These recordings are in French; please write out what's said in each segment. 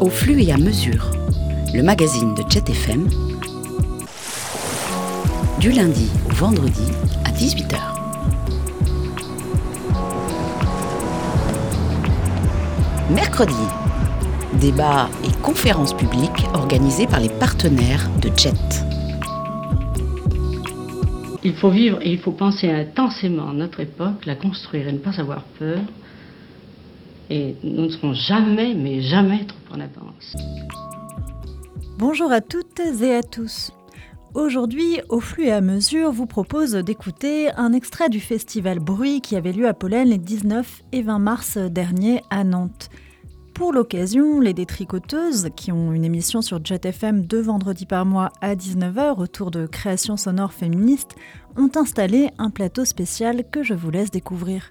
Au flux et à mesure, le magazine de Jet FM, du lundi au vendredi à 18h. Mercredi, débats et conférences publiques organisées par les partenaires de Jet. Il faut vivre et il faut penser intensément notre époque, la construire et ne pas avoir peur. Et nous ne serons jamais, mais jamais trop en avance. Bonjour à toutes et à tous. Aujourd'hui, au flux et à mesure, vous propose d'écouter un extrait du festival Bruit qui avait lieu à Pollen les 19 et 20 mars dernier à Nantes. Pour l'occasion, les détricoteuses, qui ont une émission sur Jet FM deux vendredis par mois à 19h autour de créations sonores féministes, ont installé un plateau spécial que je vous laisse découvrir.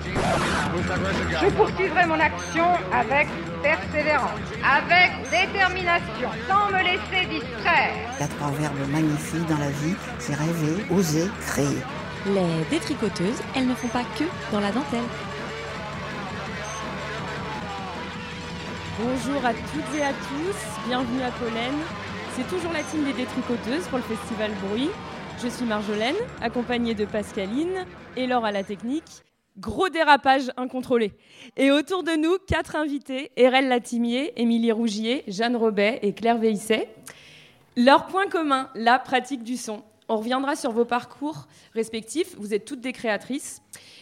Je poursuivrai mon action avec persévérance, avec détermination, sans me laisser distraire. Il y a trois verbes magnifiques dans la vie, c'est rêver, oser, créer. Les détricoteuses, elles ne font pas que dans la dentelle. Bonjour à toutes et à tous, bienvenue à Pollen. C'est toujours la team des détricoteuses pour le festival Bruit. Je suis Marjolaine, accompagnée de Pascaline et Laure à la technique. Gros dérapage incontrôlé. Et autour de nous, quatre invités Erel Latimier, Émilie Rougier, Jeanne Robet et Claire Veillisset. Leur point commun, la pratique du son. On reviendra sur vos parcours respectifs. Vous êtes toutes des créatrices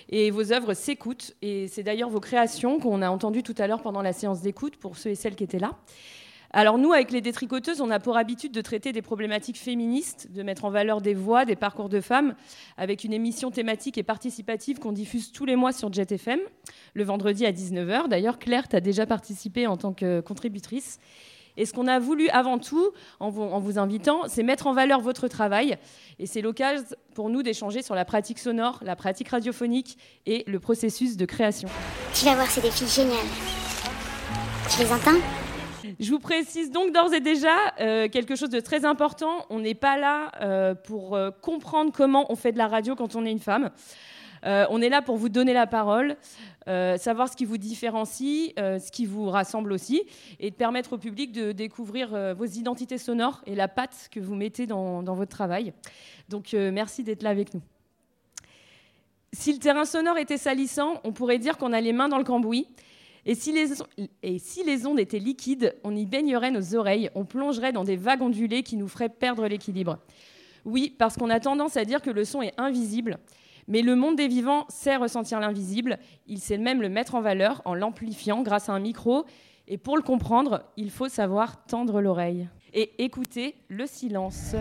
et vos œuvres s'écoutent. Et c'est d'ailleurs vos créations qu'on a entendues tout à l'heure pendant la séance d'écoute pour ceux et celles qui étaient là. Alors nous, avec les détricoteuses, on a pour habitude de traiter des problématiques féministes, de mettre en valeur des voix, des parcours de femmes, avec une émission thématique et participative qu'on diffuse tous les mois sur Jet FM, le vendredi à 19h. D'ailleurs, Claire, tu as déjà participé en tant que contributrice. Et ce qu'on a voulu avant tout, en vous, invitant, c'est mettre en valeur votre travail. Et c'est l'occasion pour nous d'échanger sur la pratique sonore, la pratique radiophonique et le processus de création. Tu vas voir, c'est des filles géniales. Tu les entends? Je vous précise donc d'ores et déjà euh, quelque chose de très important. On n'est pas là euh, pour euh, comprendre comment on fait de la radio quand on est une femme. On est là pour vous donner la parole, savoir ce qui vous différencie, ce qui vous rassemble aussi, et de permettre au public de découvrir vos identités sonores et la patte que vous mettez dans, votre travail. Donc merci d'être là avec nous. Si le terrain sonore était salissant, on pourrait dire qu'on a les mains dans le cambouis. Et si, les, ondes étaient liquides, on y baignerait nos oreilles, on plongerait dans des vagues ondulées qui nous feraient perdre l'équilibre. Oui, parce qu'on a tendance à dire que le son est invisible, mais le monde des vivants sait ressentir l'invisible, il sait même le mettre en valeur en l'amplifiant grâce à un micro, et pour le comprendre, il faut savoir tendre l'oreille et écouter le silence.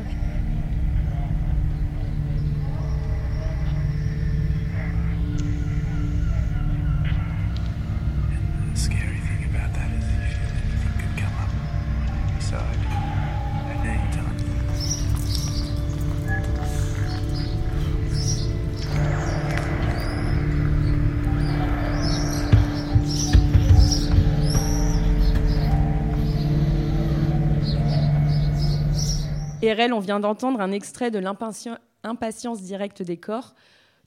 RL, on vient d'entendre un extrait de l'impatience directe des corps.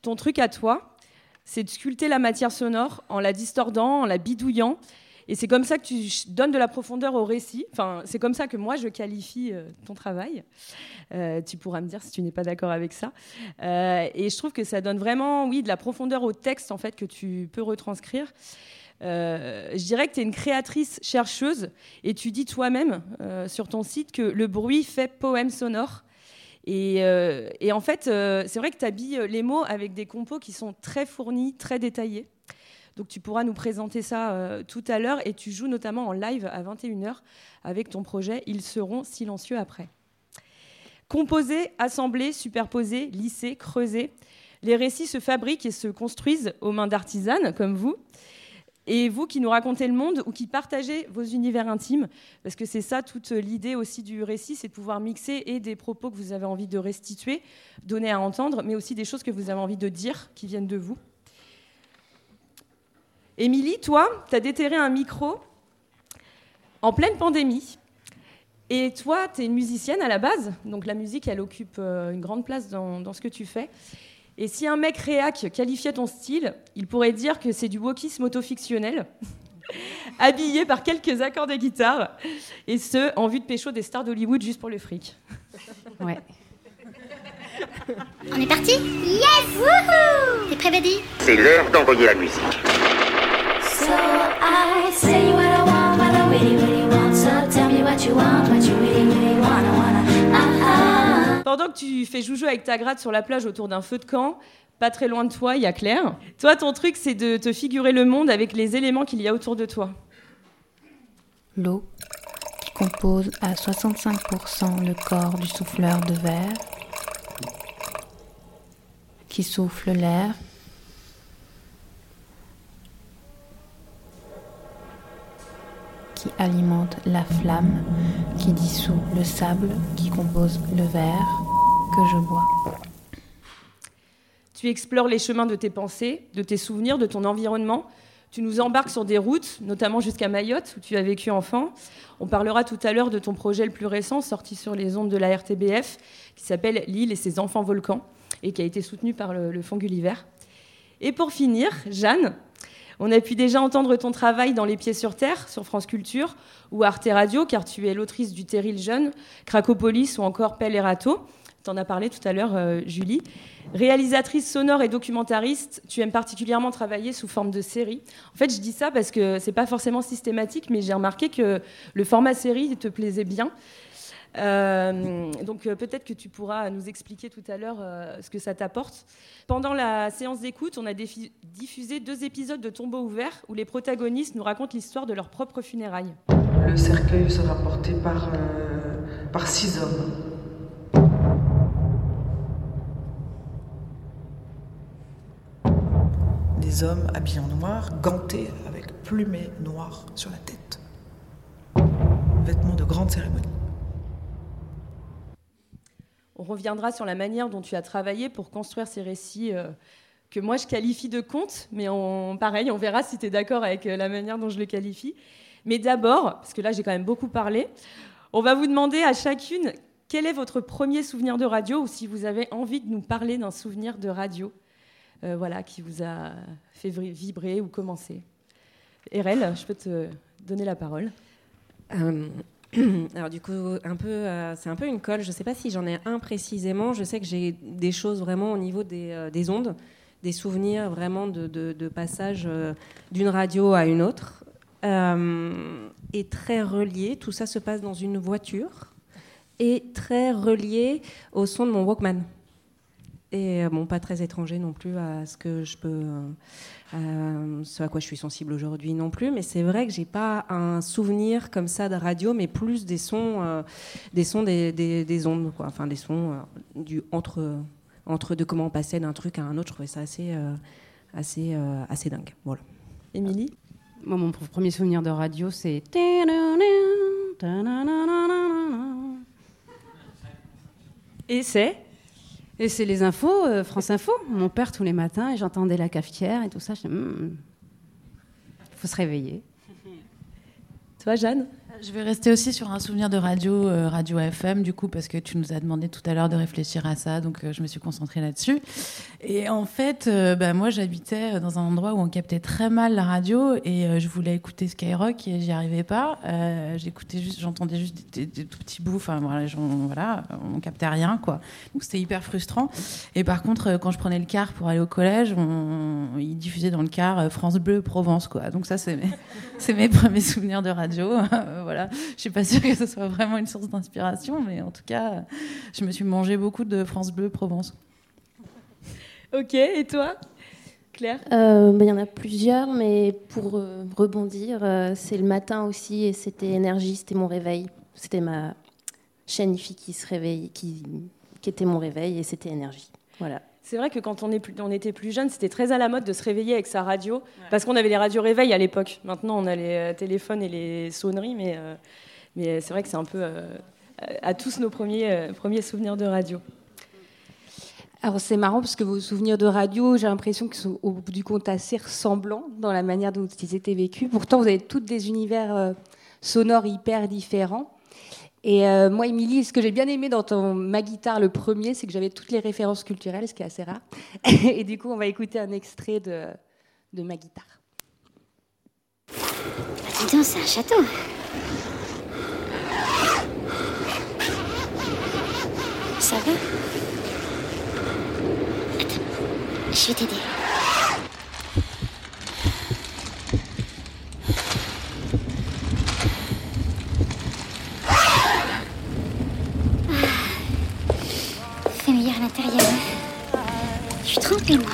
Ton truc à toi, c'est de sculpter la matière sonore en la distordant, en la bidouillant. Et c'est comme ça que tu donnes de la profondeur au récit. Enfin, c'est comme ça que moi, je qualifie euh, ton travail. Euh, tu pourras me dire si tu n'es pas d'accord avec ça. Euh, et je trouve que ça donne vraiment, oui, de la profondeur au texte, en fait, que tu peux retranscrire. Euh, je dirais que tu es une créatrice chercheuse et tu dis toi-même euh, sur ton site que le bruit fait poème sonore. Et, euh, et en fait, c'est vrai que tu habilles les mots avec des compos qui sont très fournis, très détaillés. Donc tu pourras nous présenter ça tout à l'heure et tu joues notamment en live à 21h avec ton projet Ils seront silencieux après. Composer, assembler, superposer, lisser, creuser, les récits se fabriquent et se construisent aux mains d'artisanes comme vous. Et vous qui nous racontez le monde ou qui partagez vos univers intimes, parce que c'est ça toute l'idée aussi du récit, c'est de pouvoir mixer et des propos que vous avez envie de restituer, donner à entendre, mais aussi des choses que vous avez envie de dire qui viennent de vous. Émilie, toi, tu as déterré un micro en pleine pandémie. Et toi, tu es une musicienne à la base, donc la musique, elle occupe euh, une grande place dans, dans ce que tu fais. Et si un mec réac qualifiait ton style, il pourrait dire que c'est du wokisme autofictionnel, habillé par quelques accords de guitare, et ce, en vue de pécho des stars d'Hollywood juste pour le fric. Ouais. On est parti? Yes Wouhou T'es prêt, Buddy? C'est l'heure d'envoyer la musique. So I say what I want, what I really, really want. So tell me what you want, what you really, really wanna, wanna. Pendant que tu fais joujou avec ta gratte sur la plage autour d'un feu de camp, pas très loin de toi, il y a Claire. Toi, ton truc, c'est de te figurer le monde avec les éléments qu'il y a autour de toi. L'eau, qui compose à 65% le corps du souffleur de verre, qui souffle l'air, qui alimente la flamme, qui dissout le sable, qui compose le verre que je bois. Tu explores les chemins de tes pensées, de tes souvenirs, de ton environnement. Tu nous embarques sur des routes, notamment jusqu'à Mayotte, où tu as vécu enfant. On parlera tout à l'heure de ton projet le plus récent, sorti sur les ondes de la RTBF, qui s'appelle L'île et ses enfants volcans, et qui a été soutenu par le, le Fonds Gulliver. Et pour finir, Jeanne, on a pu déjà entendre ton travail dans Les Pieds sur Terre, sur France Culture, ou Arte Radio, car tu es l'autrice du Terril Jeune, Cracopolis ou encore Pelle et Râteau. Tu en as parlé tout à l'heure, euh, Julie. Réalisatrice sonore et documentariste, tu aimes particulièrement travailler sous forme de série. En fait, je dis ça parce que c'est pas forcément systématique, mais j'ai remarqué que le format série te plaisait bien. Euh, donc euh, peut-être que tu pourras nous expliquer tout à l'heure euh, ce que ça t'apporte. Pendant la séance d'écoute, on a diffusé deux épisodes de Tombeau ouvert où les protagonistes nous racontent l'histoire de leurs propres funérailles. Le cercueil sera porté par, par six hommes. Des hommes habillés en noir, gantés avec plumées noires sur la tête. Vêtements de grande cérémonie. On reviendra sur la manière dont tu as travaillé pour construire ces récits euh, que moi je qualifie de contes, mais pareil, on verra si tu es d'accord avec euh, la manière dont je le qualifie. Mais d'abord, parce que là j'ai quand même beaucoup parlé, on va vous demander à chacune quel est votre premier souvenir de radio ou si vous avez envie de nous parler d'un souvenir de radio euh, voilà, qui vous a fait vibrer ou commencer. Erel, je peux te donner la parole. alors du coup, euh, c'est un peu une colle. Je ne sais pas si j'en ai un précisément. Je sais que j'ai des choses vraiment au niveau des, euh, des ondes, des souvenirs vraiment de, passage euh, d'une radio à une autre, et très relié. Tout ça se passe dans une voiture et très relié au son de mon Walkman. Et euh, bon, pas très étranger non plus à ce que je peux, euh, ce à quoi je suis sensible aujourd'hui non plus. Mais c'est vrai que j'ai pas un souvenir comme ça de radio, mais plus des sons, euh, des sons des, des- des ondes, quoi. Enfin des sons euh, du entre entre de comment on passait d'un truc à un autre. Je trouvais ça assez euh, assez euh, assez dingue. Voilà. Émilie? Moi, mon pr- premier souvenir de radio, c'est. Et c'est Et c'est les infos, euh, France Info. Mon père, tous les matins, et j'entendais la cafetière et tout ça. Il faut se réveiller. Toi, Jeanne? Je vais rester aussi sur un souvenir de radio, euh, radio FM, du coup, parce que tu nous as demandé tout à l'heure de réfléchir à ça, donc euh, je me suis concentrée là-dessus. Et en fait, euh, bah, moi, j'habitais dans un endroit où on captait très mal la radio et je voulais écouter Skyrock et j'y arrivais pas. J'écoutais juste, j'entendais juste des, tout petits bouts. Enfin, voilà, j'en- voilà, on captait rien, quoi. Donc c'était hyper frustrant. Et par contre, quand je prenais le car pour aller au collège, on, ils diffusaient dans le car France Bleu Provence, quoi. Donc ça, c'est mes, premiers souvenirs de radio. Je suis pas sûre que ce soit vraiment une source d'inspiration, mais en tout cas, je me suis mangé beaucoup de France Bleu Provence. Ok, et toi Claire? Euh, bah, Il y en a plusieurs, mais pour euh, rebondir, euh, c'est le matin aussi et c'était énergie, c'était mon réveil. C'était ma chaîne IFI qui se réveille, qui, qui était mon réveil et c'était énergie. Voilà. C'est vrai que quand on, est plus- on était plus jeune, c'était très à la mode de se réveiller avec sa radio, parce qu'on avait les radios réveil à l'époque. Maintenant, on a les euh, téléphones et les sonneries, mais, euh, mais c'est vrai que c'est un peu euh, à tous nos premiers, euh, premiers souvenirs de radio. Alors c'est marrant parce que vos souvenirs de radio, j'ai l'impression qu'ils sont au bout du compte assez ressemblants dans la manière dont ils étaient vécus. Pourtant, vous avez toutes des univers euh, sonores hyper différents. Et euh, moi, Émilie, ce que j'ai bien aimé dans ton Ma guitare, le premier, c'est que j'avais toutes les références culturelles, ce qui est assez rare. Et du coup, on va écouter un extrait de, de Ma guitare. Donc, c'est un château. Ça va? Attends, je vais t'aider. Ah. Fait meilleur à l'intérieur. Je suis trempée, moi.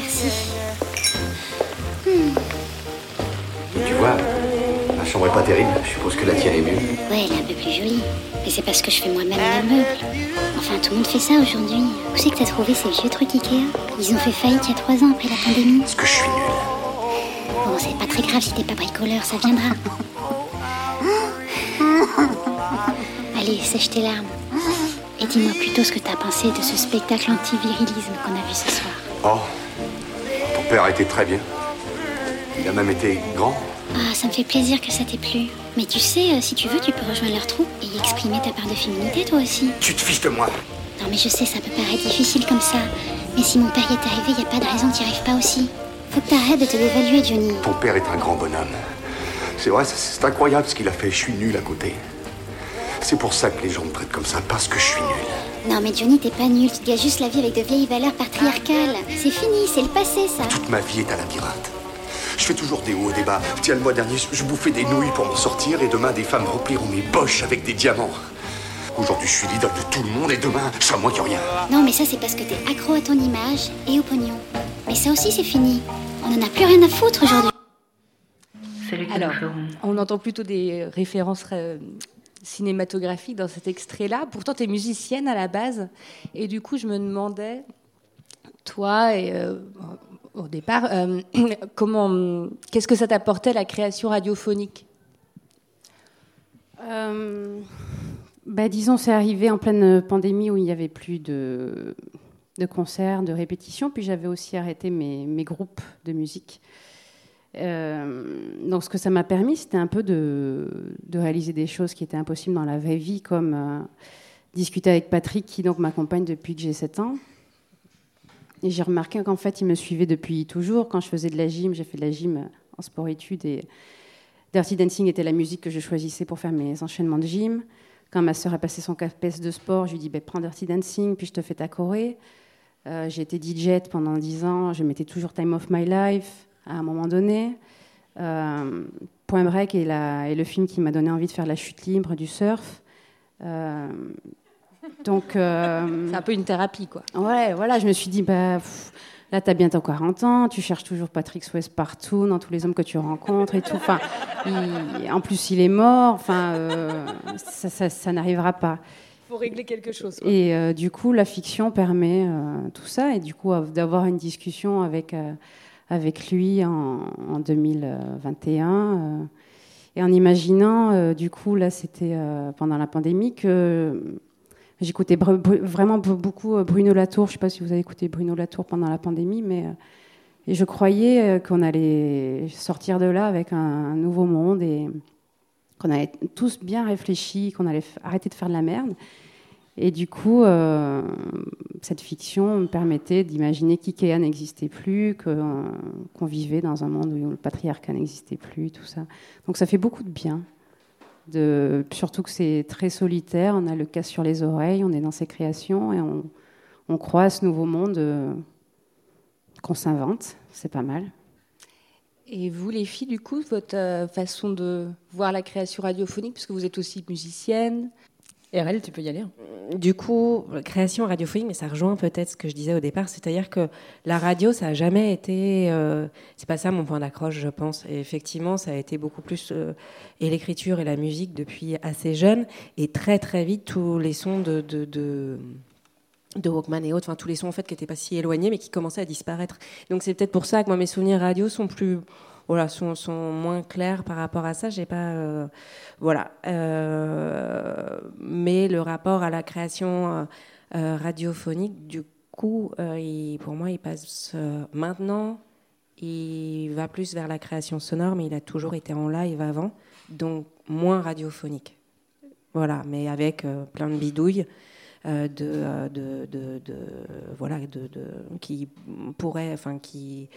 Merci. Hmm. Tu vois, ma chambre est pas terrible. Je suppose que la tienne est mieux. Ouais, elle est un peu plus jolie. Mais c'est parce que je fais moi-même mes meubles. Enfin, tout le monde fait ça aujourd'hui. Où c'est que t'as trouvé ces vieux trucs Ikea? Ils ont fait faillite il y a trois ans après la pandémie. Parce que je suis nul. Bon, c'est pas très grave si t'es pas bricoleur, ça viendra. Allez, sèche tes larmes. Et dis-moi plutôt ce que t'as pensé de ce spectacle anti-virilisme qu'on a vu ce soir. Oh, ton père a été très bien. Il a même été grand. Ah, ça me fait plaisir que ça t'ait plu. Mais tu sais, euh, si tu veux, tu peux rejoindre leur troupe et y exprimer ta part de féminité, toi aussi. Tu te fiches de moi. Non, mais je sais, ça peut paraître difficile comme ça. Mais si mon père y est arrivé, y a pas de raison que t'y arrives pas aussi. Faut que t'arrêtes de te dévaluer, Johnny. Ton père est un grand bonhomme. C'est vrai, c'est incroyable ce qu'il a fait. Je suis nul à côté. C'est pour ça que les gens me traitent comme ça, parce que je suis nul. Non, mais Johnny, t'es pas nul. Tu te gâches juste la vie avec de vieilles valeurs patriarcales. C'est fini, c'est le passé, ça. Toute ma vie est à labyrinthe. Je fais toujours des hauts et des bas. Tiens, le mois dernier, je bouffais des nouilles pour m'en sortir et demain, des femmes rempliront mes poches avec des diamants. Aujourd'hui, je suis l'idole de tout le monde et demain, je serai moins que rien. Non, mais ça, c'est parce que t'es accro à ton image et au pognon. Mais ça aussi, c'est fini. On en a plus rien à foutre aujourd'hui. Alors, on entend plutôt des références cinématographiques dans cet extrait-là. Pourtant, tu es musicienne à la base. Et du coup, je me demandais, toi, euh, au départ, euh, comment, qu'est-ce que ça t'apportait la création radiophonique? Euh, bah, disons, c'est arrivé en pleine pandémie où il n'y avait plus de, concerts, de répétitions. Puis j'avais aussi arrêté mes groupes de musique. Euh, donc, ce que ça m'a permis, c'était un peu de, réaliser des choses qui étaient impossibles dans la vraie vie, comme euh, discuter avec Patrick, qui donc m'accompagne depuis que j'ai 7 ans. Et j'ai remarqué qu'en fait, il me suivait depuis toujours. Quand je faisais de la gym, j'ai fait de la gym en sport-études et Dirty Dancing était la musique que je choisissais pour faire mes enchaînements de gym. Quand ma sœur a passé son CAPES de sport, je lui dit bah, prends Dirty Dancing, puis je te fais ta choré. Euh, j'ai été DJ pendant 10 ans, je mettais toujours Time of My Life à un moment donné. Euh, Point Break est, la- est le film qui m'a donné envie de faire la chute libre, du surf. Euh, donc, euh, C'est un peu une thérapie, quoi. Ouais, voilà, je me suis dit, bah, pff, là, tu as bientôt 40 ans, tu cherches toujours Patrick Swayze partout, dans tous les hommes que tu rencontres et tout. Enfin, il- en plus, il est mort, enfin, euh, ça, ça- ça n'arrivera pas. Il faut régler quelque chose. quoi. Et euh, du coup, la fiction permet euh, tout ça, et du coup, av- d'avoir une discussion avec, euh, avec lui en, en 2021. euh, et en imaginant, euh, du coup, là, c'était euh, pendant la pandémie que j'écoutais vraiment be- beaucoup Bruno Latour. Je ne sais pas si vous avez écouté Bruno Latour pendant la pandémie, mais je croyais qu'on allait sortir de là avec un, un nouveau monde et qu'on allait tous bien réfléchi, qu'on allait arrêter de faire de la merde. Et du coup, euh, cette fiction me permettait d'imaginer qu'IKEA n'existait plus, euh, qu'on vivait dans un monde où le patriarcat n'existait plus, tout ça. Donc ça fait beaucoup de bien. Surtout que c'est très solitaire, on a le cas sur les oreilles, on est dans ses créations et on, croit à ce nouveau monde euh, qu'on s'invente. C'est pas mal. Et vous, les filles, du coup, votre façon de voir la création radiophonique, puisque vous êtes aussi musicienne. RL, tu peux y aller. hein. Du coup, création radiophonique, mais ça rejoint peut-être ce que je disais au départ, c'est-à-dire que la radio, ça a jamais été, euh, c'est pas ça mon point d'accroche, je pense. Et effectivement, ça a été beaucoup plus euh, et l'écriture et la musique depuis assez jeune, et très très vite tous les sons de, de, de de Walkman et autres, enfin tous les sons en fait qui n'étaient pas si éloignés mais qui commençaient à disparaître. Donc c'est peut-être pour ça que moi mes souvenirs radio sont plus voilà, sont, moins claires par rapport à ça. J'ai pas, euh, voilà. Euh, mais le rapport à la création euh, radiophonique, du coup, pour moi, il passe maintenant. Il va plus vers la création sonore, mais il a toujours été en live avant, donc moins radiophonique. Voilà, mais avec plein de bidouilles. de, de, de, voilà de, qui pourraient enfin qui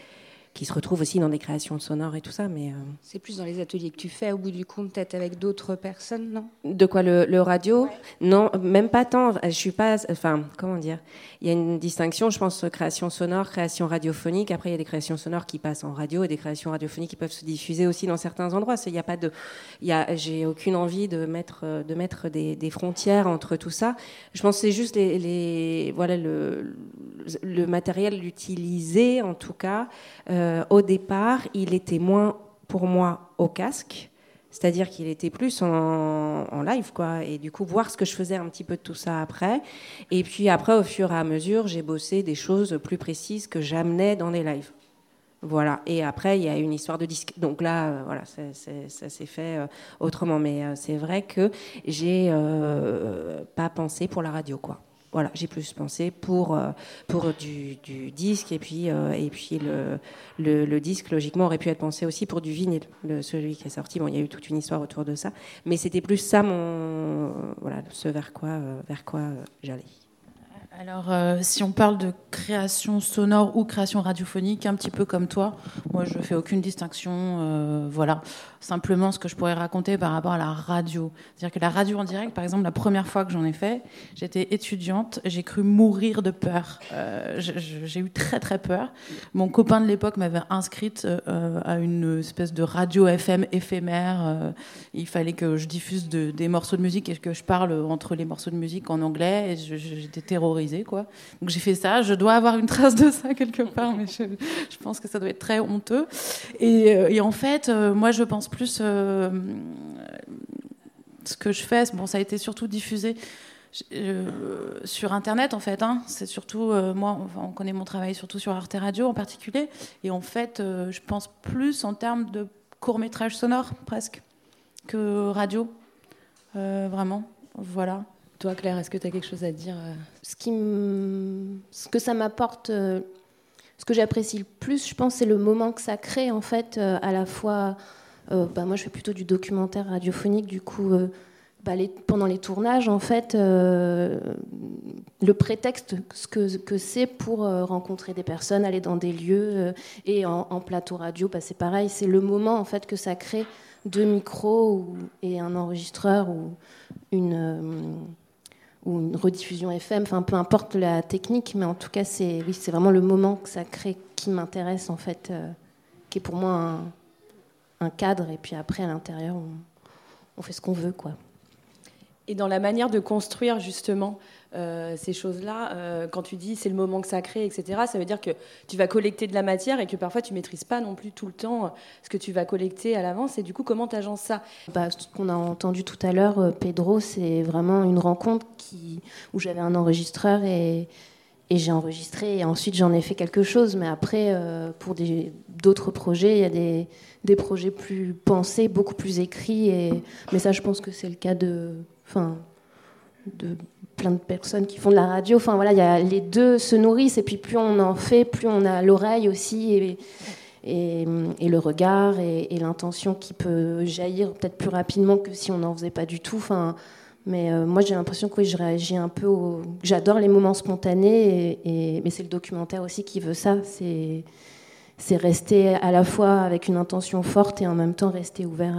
qui se retrouvent aussi dans des créations sonores et tout ça mais euh, C'est plus dans les ateliers que tu fais, au bout du compte, peut-être avec d'autres personnes, non? De quoi le, le radio? Non, même pas tant. Je suis pas. Enfin, comment dire? Il y a une distinction, je pense, création sonore, création radiophonique. Après, il y a des créations sonores qui passent en radio et des créations radiophoniques qui peuvent se diffuser aussi dans certains endroits. Il y a pas de. Il y a. J'ai aucune envie de mettre euh, de mettre des, des frontières entre tout ça. Je pense que c'est juste les, les voilà le le matériel utilisé en tout cas. euh, au départ, il était moins pour moi au casque. C'est-à-dire qu'il était plus en, live, quoi. Et du coup, voir ce que je faisais un petit peu de tout ça après. Et puis après, au fur et à mesure, j'ai bossé des choses plus précises que j'amenais dans les lives. Voilà. Et après, il y a une histoire de disque. Donc là, euh, voilà, ça s'est fait euh, autrement. Mais euh, c'est vrai que j'ai euh, pas pensé pour la radio, quoi. Voilà, j'ai plus pensé pour, euh, pour du, du disque et puis, euh, et puis le, le, le disque, logiquement, aurait pu être pensé aussi pour du vinyle, le, celui qui est sorti. Bon, il y a eu toute une histoire autour de ça, mais c'était plus ça mon, voilà, ce vers quoi, euh, vers quoi j'allais. Alors, si on parle de création sonore ou création radiophonique, un petit peu comme toi, moi je fais aucune distinction. voilà, simplement ce que je pourrais raconter par rapport à la radio. C'est-à-dire que la radio en direct, par exemple, la première fois que j'en ai fait, j'étais étudiante, j'ai cru mourir de peur. Euh, j'ai eu très très peur. Mon copain de l'époque m'avait inscrite euh, à une espèce de radio FM éphémère. euh, il fallait que je diffuse de- des morceaux de musique et que je parle entre les morceaux de musique en anglais. Et j'étais terrorisée, quoi. Donc j'ai fait ça. Je dois avoir une trace de ça quelque part, mais je, pense que ça doit être très honteux. Et, et en fait, moi, je pense plus euh, ce que je fais. Bon, ça a été surtout diffusé. euh, sur internet en fait hein. c'est surtout euh, moi on connaît mon travail surtout sur Arte Radio en particulier et en fait je pense plus en termes de court métrage sonore presque que radio vraiment voilà toi Claire est-ce que tu as quelque chose à dire Ce, que ça m'apporte, ce que j'apprécie le plus, je pense, c'est le moment que ça crée, en fait, à la fois. Euh, bah, moi, je fais plutôt du documentaire radiophonique, du coup. euh, bah, pendant les tournages, en fait, euh, le prétexte que, que c'est pour rencontrer des personnes, aller dans des lieux et en, plateau radio, bah, c'est pareil, c'est le moment en fait que ça crée deux micros et un enregistreur ou une ou une rediffusion FM, enfin peu importe la technique, mais en tout cas c'est oui c'est vraiment le moment que ça crée qui m'intéresse en fait, qui est pour moi un, un cadre et puis après à l'intérieur on, on fait ce qu'on veut quoi. Et dans la manière de construire justement euh, ces choses-là, euh, quand tu dis c'est le moment que ça crée, etc., ça veut dire que tu vas collecter de la matière et que parfois tu maîtrises pas non plus tout le temps euh, ce que tu vas collecter à l'avance. Et du coup, comment tu agences ça? Bah, ce qu'on a entendu tout à l'heure, Pedro, c'est vraiment une rencontre qui, où j'avais un enregistreur et, et j'ai enregistré et ensuite j'en ai fait quelque chose. Mais après, euh, pour d'autres projets, il y a des, des projets plus pensés, beaucoup plus écrits. Et, mais ça, je pense que c'est le cas de, enfin, de plein de personnes qui font de la radio. Enfin voilà, il y a, les deux se nourrissent et puis plus on en fait, plus on a l'oreille aussi. Et, et, le regard et, l'intention qui peut jaillir peut-être plus rapidement que si on n'en faisait pas du tout. Enfin, mais euh, moi, j'ai l'impression que oui, je réagis un peu. J'adore les moments spontanés, et- mais c'est le documentaire aussi qui veut ça. C'est c'est rester à la fois avec une intention forte et en même temps rester ouvert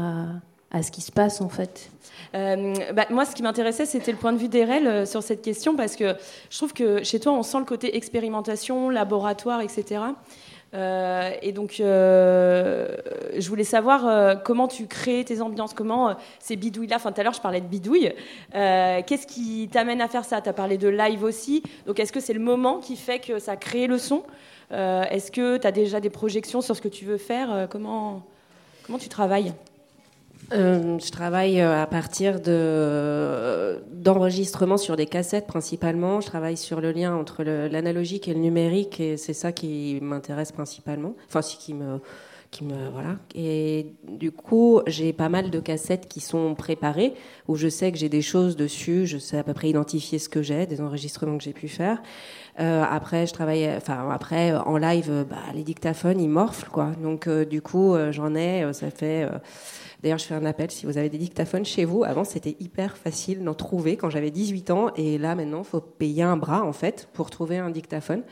à, ce qui se passe, en fait. Euh, bah, moi, ce qui m'intéressait, c'était le point de vue d'Erel euh, sur cette question, parce que je trouve que chez toi, on sent le côté expérimentation, laboratoire, etc. Euh, et donc, je voulais savoir comment tu crées tes ambiances, comment ces bidouilles-là, enfin tout à l'heure je parlais de bidouilles, qu'est-ce qui t'amène à faire ça? Tu as parlé de live aussi, donc est-ce que c'est le moment qui fait que ça crée le son? Est-ce que tu as déjà des projections sur ce que tu veux faire Euh, comment, comment tu travailles? Euh, je travaille euh, à partir de d'enregistrements sur des cassettes principalement. Je travaille sur le lien entre l'analogique et le numérique et c'est ça qui m'intéresse principalement. Enfin, si qui me Et du coup, j'ai pas mal de cassettes qui sont préparées où je sais que j'ai des choses dessus, je sais à peu près identifier ce que j'ai, des enregistrements que j'ai pu faire. Euh, après, je travaille, enfin après en live, bah, les dictaphones ils morflent quoi. Donc euh, du coup, euh, j'en ai, ça fait. D'ailleurs, je fais un appel si vous avez des dictaphones chez vous. Avant, c'était hyper facile d'en trouver quand j'avais 18 ans, et là maintenant, faut payer un bras en fait pour trouver un dictaphone.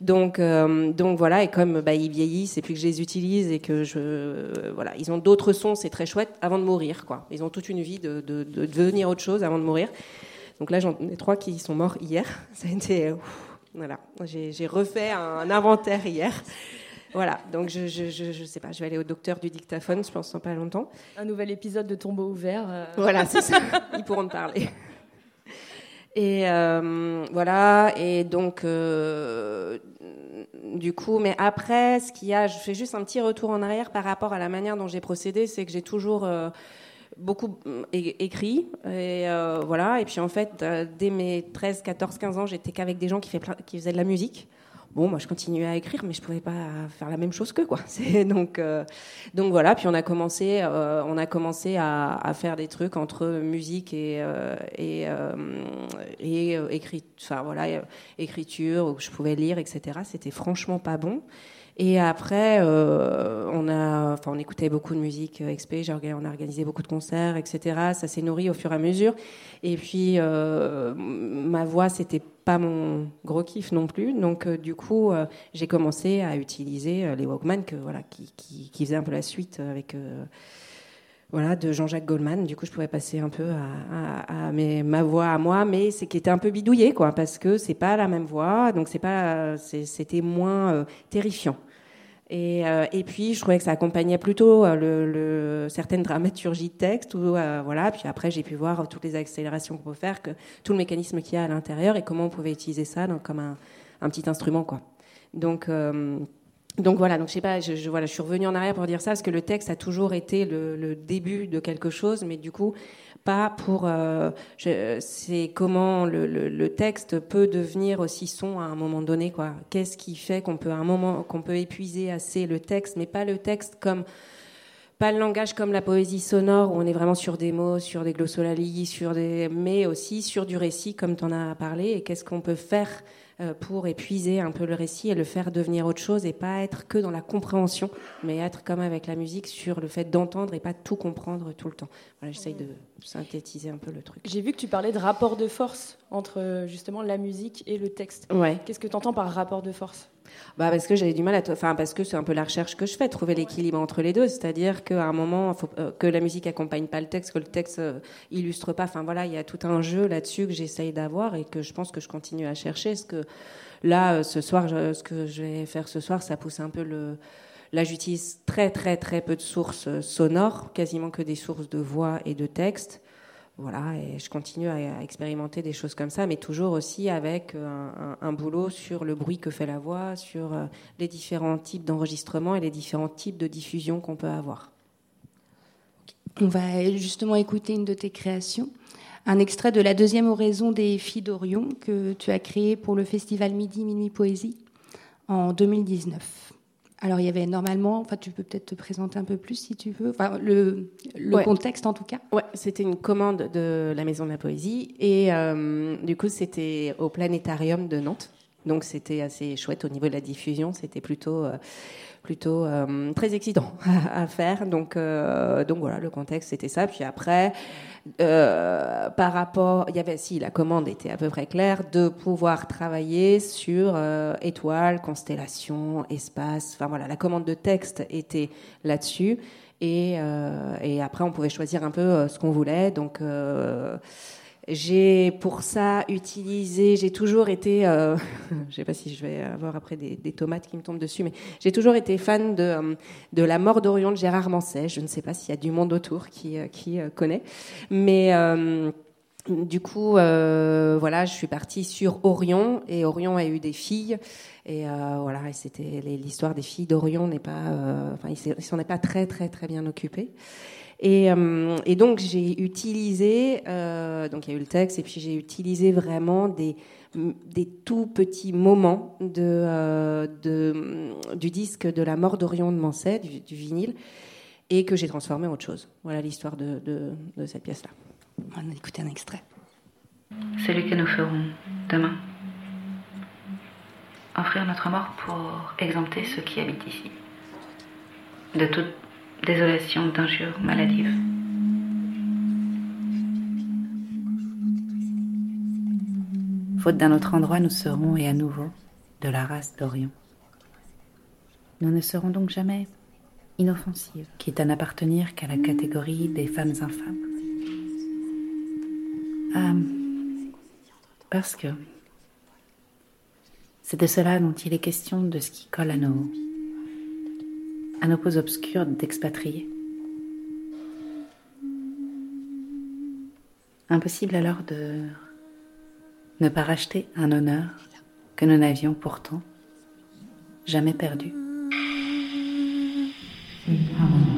Donc, euh, donc voilà, et comme bah, ils vieillissent et puis que je les utilise et que je, euh, voilà, ils ont d'autres sons, c'est très chouette avant de mourir, quoi. Ils ont toute une vie de, de, de devenir autre chose avant de mourir. Donc là, j'en ai trois qui sont morts hier. Ça a été, euh, ouf, voilà, j'ai j'ai refait un inventaire hier. Voilà, donc je, je, je, je sais pas, je vais aller au docteur du dictaphone, je pense dans pas longtemps. Un nouvel épisode de Tombeau ouvert. euh. Voilà, c'est ça. Ils pourront te parler. Et euh, voilà, et donc euh, du coup, mais après, ce qu'il y a, je fais juste un petit retour en arrière par rapport à la manière dont j'ai procédé, c'est que j'ai toujours euh, beaucoup écrit, et euh, voilà, et puis en fait, dès mes 13, 14, 15 ans, j'étais qu'avec des gens qui faisaient de la musique. Bon, moi, je continuais à écrire, mais je pouvais pas faire la même chose qu'eux, quoi. Donc, euh, donc voilà. Puis on a commencé, euh, on a commencé à, à faire des trucs entre musique et euh, et, euh, et euh, écrit, enfin voilà, euh, écriture où je pouvais lire, etc. C'était franchement pas bon. Et après, euh, on a, enfin, on écoutait beaucoup de musique euh, XP. On a organisé beaucoup de concerts, etc. Ça s'est nourri au fur et à mesure. Et puis, euh, ma voix, c'était pas mon gros kiff non plus. Donc, euh, du coup, euh, j'ai commencé à utiliser les Walkman, que voilà, qui, qui, qui faisaient un peu la suite avec. voilà, de Jean-Jacques Goldman. Du coup, je pouvais passer un peu à, à- à mes- ma voix à moi, mais c'est qui était un peu bidouillé, quoi, parce que c'est pas la même voix, donc c'est pas, c'était moins terrifiant. Et, euh, et puis, je trouvais que ça accompagnait plutôt euh, le, le- certaines dramaturgies de texte. Ou, euh, voilà. Puis après, j'ai pu voir toutes les accélérations qu'on peut faire, que, tout le mécanisme qu'il y a à l'intérieur et comment on pouvait utiliser ça comme un, un petit instrument. Quoi. Donc, euh, donc voilà, donc je sais pas, je, je- voilà, je suis revenue en arrière pour dire ça parce que le texte a toujours été le, le début de quelque chose, mais du coup pas pour. euh, c'est comment le, le- texte peut devenir aussi son à un moment donné, quoi. Qu'est-ce qui fait qu'on peut un moment qu'on peut épuiser assez le texte, mais pas le texte comme pas le langage comme la poésie sonore où on est vraiment sur des mots, sur des glossolalies, sur des, mais aussi sur du récit comme tu en as parlé. Et qu'est-ce qu'on peut faire pour épuiser un peu le récit et le faire devenir autre chose et pas être que dans la compréhension, mais être comme avec la musique sur le fait d'entendre et pas tout comprendre tout le temps. Voilà, j'essaye de synthétiser un peu le truc. J'ai vu que tu parlais de rapport de force entre euh, justement la musique et le texte. Ouais. Qu'est-ce que tu entends par rapport de force? Bah parce que j'avais du mal à, enfin parce que c'est un peu la recherche que je fais, trouver l'équilibre entre les deux, c'est-à-dire qu'à un moment, faut, euh, que la musique accompagne pas le texte, que le texte euh, illustre pas. Enfin voilà, il y a tout un jeu là-dessus que j'essaye d'avoir et que je pense que je continue à chercher. Parce que là, euh, ce soir, je- ce que je vais faire ce soir, ça pousse un peu le. Là, j'utilise très très très peu de sources euh, sonores, quasiment que des sources de voix et de texte. Voilà, et je continue à, expérimenter des choses comme ça, mais toujours aussi avec euh, un, boulot sur le bruit que fait la voix, sur euh, les différents types d'enregistrement et les différents types de diffusion qu'on peut avoir. On va justement écouter une de tes créations, un extrait de la deuxième oraison des Filles d'Orion que tu as créé pour le festival Midi Minuit Poésie en 2019. Alors il y avait normalement, enfin tu peux peut-être te présenter un peu plus si tu veux, enfin le, le Ouais. contexte en tout cas. Ouais, c'était une commande de la Maison de la Poésie et euh, du coup c'était au Planétarium de Nantes. Donc c'était assez chouette au niveau de la diffusion, c'était plutôt euh, plutôt euh, très excitant à faire. Donc euh, donc voilà, le contexte c'était ça. Puis après, euh, par rapport, il y avait si la commande était à peu près claire de pouvoir travailler sur euh, étoiles, constellations, espaces. Enfin voilà, la commande de texte était là-dessus. Et, euh, et après, on pouvait choisir un peu ce qu'on voulait. Donc, j'ai pour ça utilisé, j'ai toujours été, euh, je sais pas si je vais avoir après des, tomates qui me tombent dessus, mais j'ai toujours été fan de, euh, de La mort d'Orion de Gérard Manset. Je ne sais pas s'il y a du monde autour qui, euh, qui euh, connaît, mais euh, du coup, euh, voilà, je suis partie sur Orion et Orion a eu des filles et euh, voilà, c'était l'histoire des filles d'Orion n'est pas, euh, enfin, il s'en est pas très très très bien occupé. Et, euh, et donc j'ai utilisé, euh, donc il y a eu le texte, et puis j'ai utilisé vraiment des, des tout petits moments de, euh, de, du disque de la mort d'Orion de Manset, du, du vinyle, et que j'ai transformé en autre chose. Voilà l'histoire de, de, de cette pièce-là. On va écouter un extrait. Celui que nous ferons demain. Offrir notre mort pour exempter ceux qui habitent ici de toute désolation d'injures maladives. Faute d'un autre endroit, nous serons, et à nouveau, de la race d'Orion. Nous ne serons donc jamais inoffensives, quitte à n'appartenir qu'à la catégorie des femmes infâmes. Ah, parce que c'est de cela dont il est question de ce qui colle à nos, à nos peaux obscures d'expatriés. Impossible alors de ne pas racheter un honneur que nous n'avions pourtant jamais perdu. Vous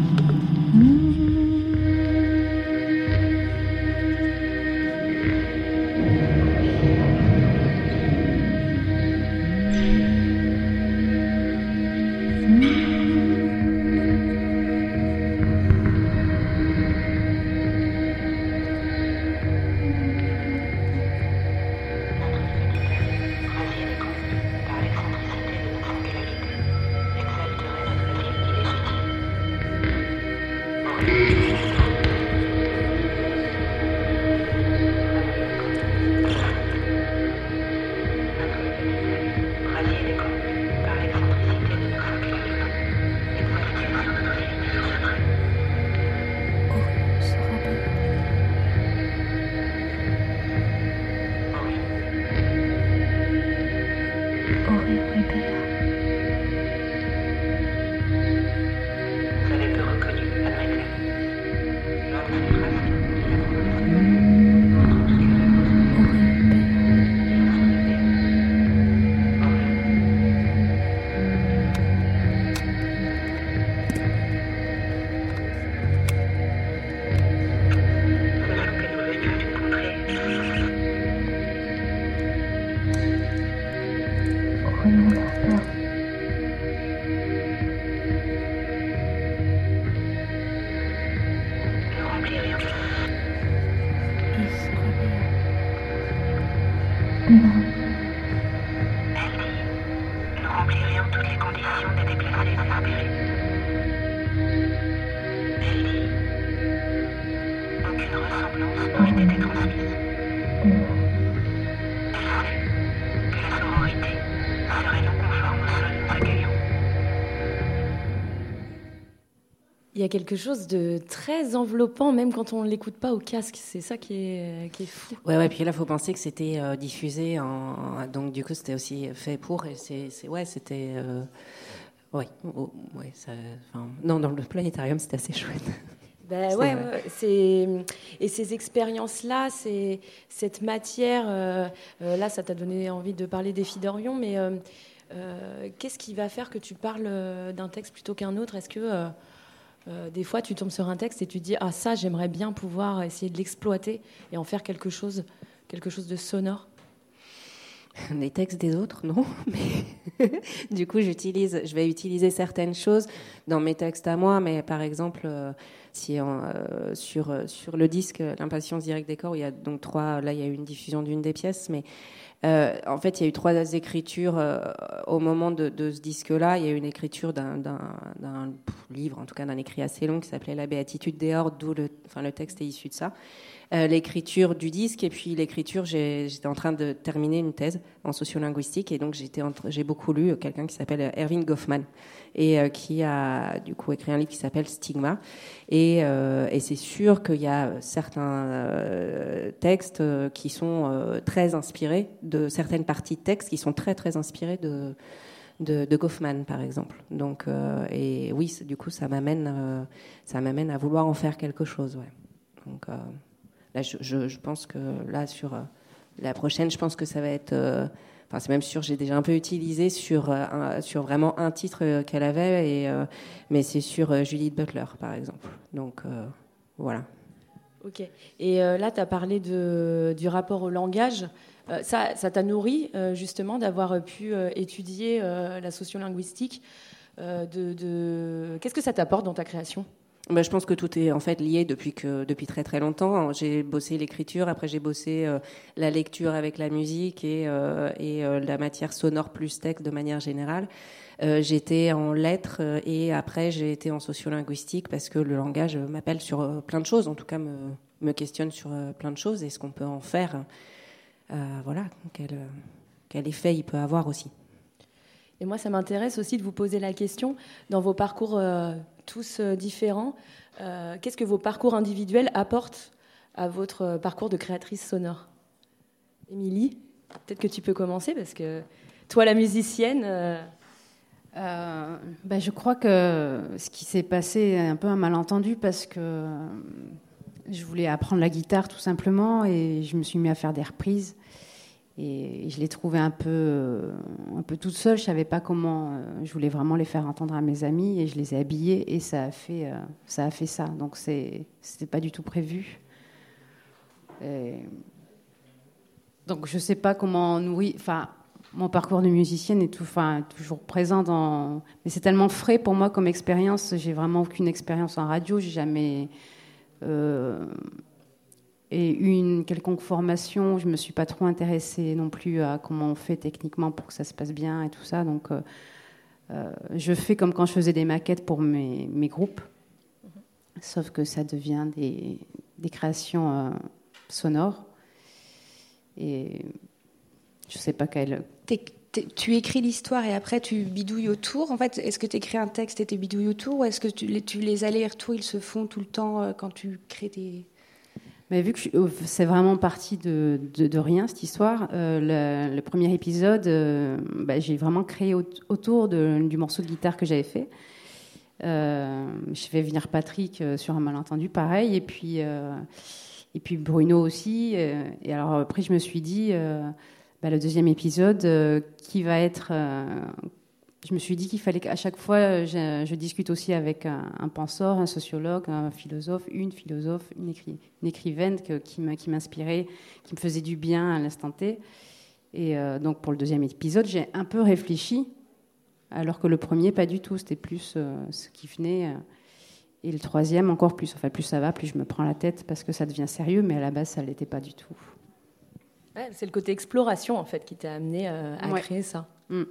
a quelque chose de très enveloppant, même quand on ne l'écoute pas au casque. C'est ça qui est, qui est fou. Ouais, ouais, puis là, faut penser que c'était euh, diffusé en. Donc, du coup, c'était aussi fait pour. Et c'est. c'est- Ouais, c'était. Euh... Ouais, oh, ouais, ça. enfin, Non, dans le planétarium, c'était assez chouette. Ben ouais, ouais, c'est et ces expériences-là, c'est cette matière. euh, là, ça t'a donné envie de parler des filles d'Orion, mais euh, qu'est-ce qui va faire que tu parles d'un texte plutôt qu'un autre? Est-ce que euh, des fois, tu tombes sur un texte et tu dis ah ça, j'aimerais bien pouvoir essayer de l'exploiter et en faire quelque chose, quelque chose de sonore Les textes des autres, non. Mais du coup, j'utilise, je vais utiliser certaines choses dans mes textes à moi. Mais par exemple, euh, si euh, sur sur le disque L'impatience directe des corps, il y a donc trois. Là, il y a eu une diffusion d'une des pièces, mais euh, en fait, il y a eu trois écritures euh, au moment de, ce disque-là. Il y a eu une écriture d'un livre, en tout cas d'un écrit assez long, qui s'appelait La Béatitude des Hordes, d'où le texte est issu de ça. Euh, l'écriture du disque et puis l'écriture, j'étais en train de terminer une thèse en sociolinguistique et donc j'ai beaucoup lu euh, quelqu'un qui s'appelle Erwin Goffman et euh, qui a du coup écrit un livre qui s'appelle Stigma et, euh, et c'est sûr qu'il y a certains euh, textes euh, qui sont euh, très inspirés de certaines parties de textes qui sont très très inspirés de de, de Goffman par exemple. Donc euh, et oui du coup ça m'amène euh, ça m'amène à vouloir en faire quelque chose ouais. Donc euh, Je, pense que là, sur euh, la prochaine, je pense que ça va être. euh, Enfin, c'est même sûr, j'ai déjà un peu utilisé sur, euh, sur vraiment un titre qu'elle avait, et, mais c'est sur Judith Butler, par exemple. Donc, voilà. Ok. Et là, tu as parlé du rapport au langage. Ça ça t'a nourri, justement, d'avoir pu étudier la sociolinguistique. De... Qu'est-ce que ça t'apporte dans ta création? Bah, je pense que tout est en fait lié depuis que depuis très très longtemps. J'ai bossé l'écriture, après j'ai bossé euh, la lecture avec la musique et, euh, et euh, la matière sonore plus texte de manière générale. Euh, j'étais en lettres et après j'ai été en sociolinguistique parce que le langage m'appelle sur plein de choses, en tout cas me, me questionne sur plein de choses et ce qu'on peut en faire. Voilà, quel, quel effet il peut avoir aussi. Et moi, ça m'intéresse aussi de vous poser la question, dans vos parcours euh, tous euh, différents, euh, qu'est-ce que vos parcours individuels apportent à votre parcours de créatrice sonore? Émilie, peut-être que tu peux commencer, parce que toi, la musicienne... ben, je crois que ce qui s'est passé est un peu un malentendu parce que je voulais apprendre la guitare tout simplement et je me suis mis à faire des reprises et je l'ai trouvé un peu, un peu toute seule. Je savais pas comment. euh, je voulais vraiment les faire entendre à mes amis et je les ai habillés et ça a fait, euh, ça a fait ça. Donc c'est, c'était pas du tout prévu. Donc je sais pas comment nourrir. Enfin, mon parcours de musicienne est toujours présent dans. Mais c'est tellement frais pour moi comme expérience. J'ai vraiment aucune expérience en radio. J'ai jamais euh, et une quelconque formation. Je me suis pas trop intéressée non plus à comment on fait techniquement pour que ça se passe bien et tout ça. Donc, euh, euh, je fais comme quand je faisais des maquettes pour mes, groupes, sauf que ça devient des, créations euh, sonores. Et je sais pas quelle. Tu écris l'histoire et après tu bidouilles autour. En fait, est-ce que tu écris un texte et tu bidouilles autour ou est-ce que tu les, allers-retours, ils se font tout le temps quand tu crées des... Mais vu que euh, c'est vraiment parti de, de, rien cette histoire, euh, le, premier épisode, euh, bah, j'ai vraiment créé au- autour du morceau de guitare que j'avais fait. Euh, je fais venir Patrick sur un malentendu, pareil, et puis et puis Bruno aussi. et alors après, je me suis dit, bah, le deuxième épisode, qui va être je me suis dit qu'il fallait qu'à chaque fois, je, je discute aussi avec un, un penseur, un sociologue, un philosophe, une philosophe, une, écri- une écrivaine que- qui m'inspirait, qui me faisait du bien à l'instant T. Et euh, donc pour le deuxième épisode, j'ai un peu réfléchi, alors que le premier, pas du tout. C'était plus euh, ce qui venait. euh, et le troisième, encore plus. Enfin, plus ça va, plus je me prends la tête parce que ça devient sérieux, mais à la base, ça ne l'était pas du tout. ouais, c'est le côté exploration, en fait, qui t'a amené à Ouais. créer ça. Mm.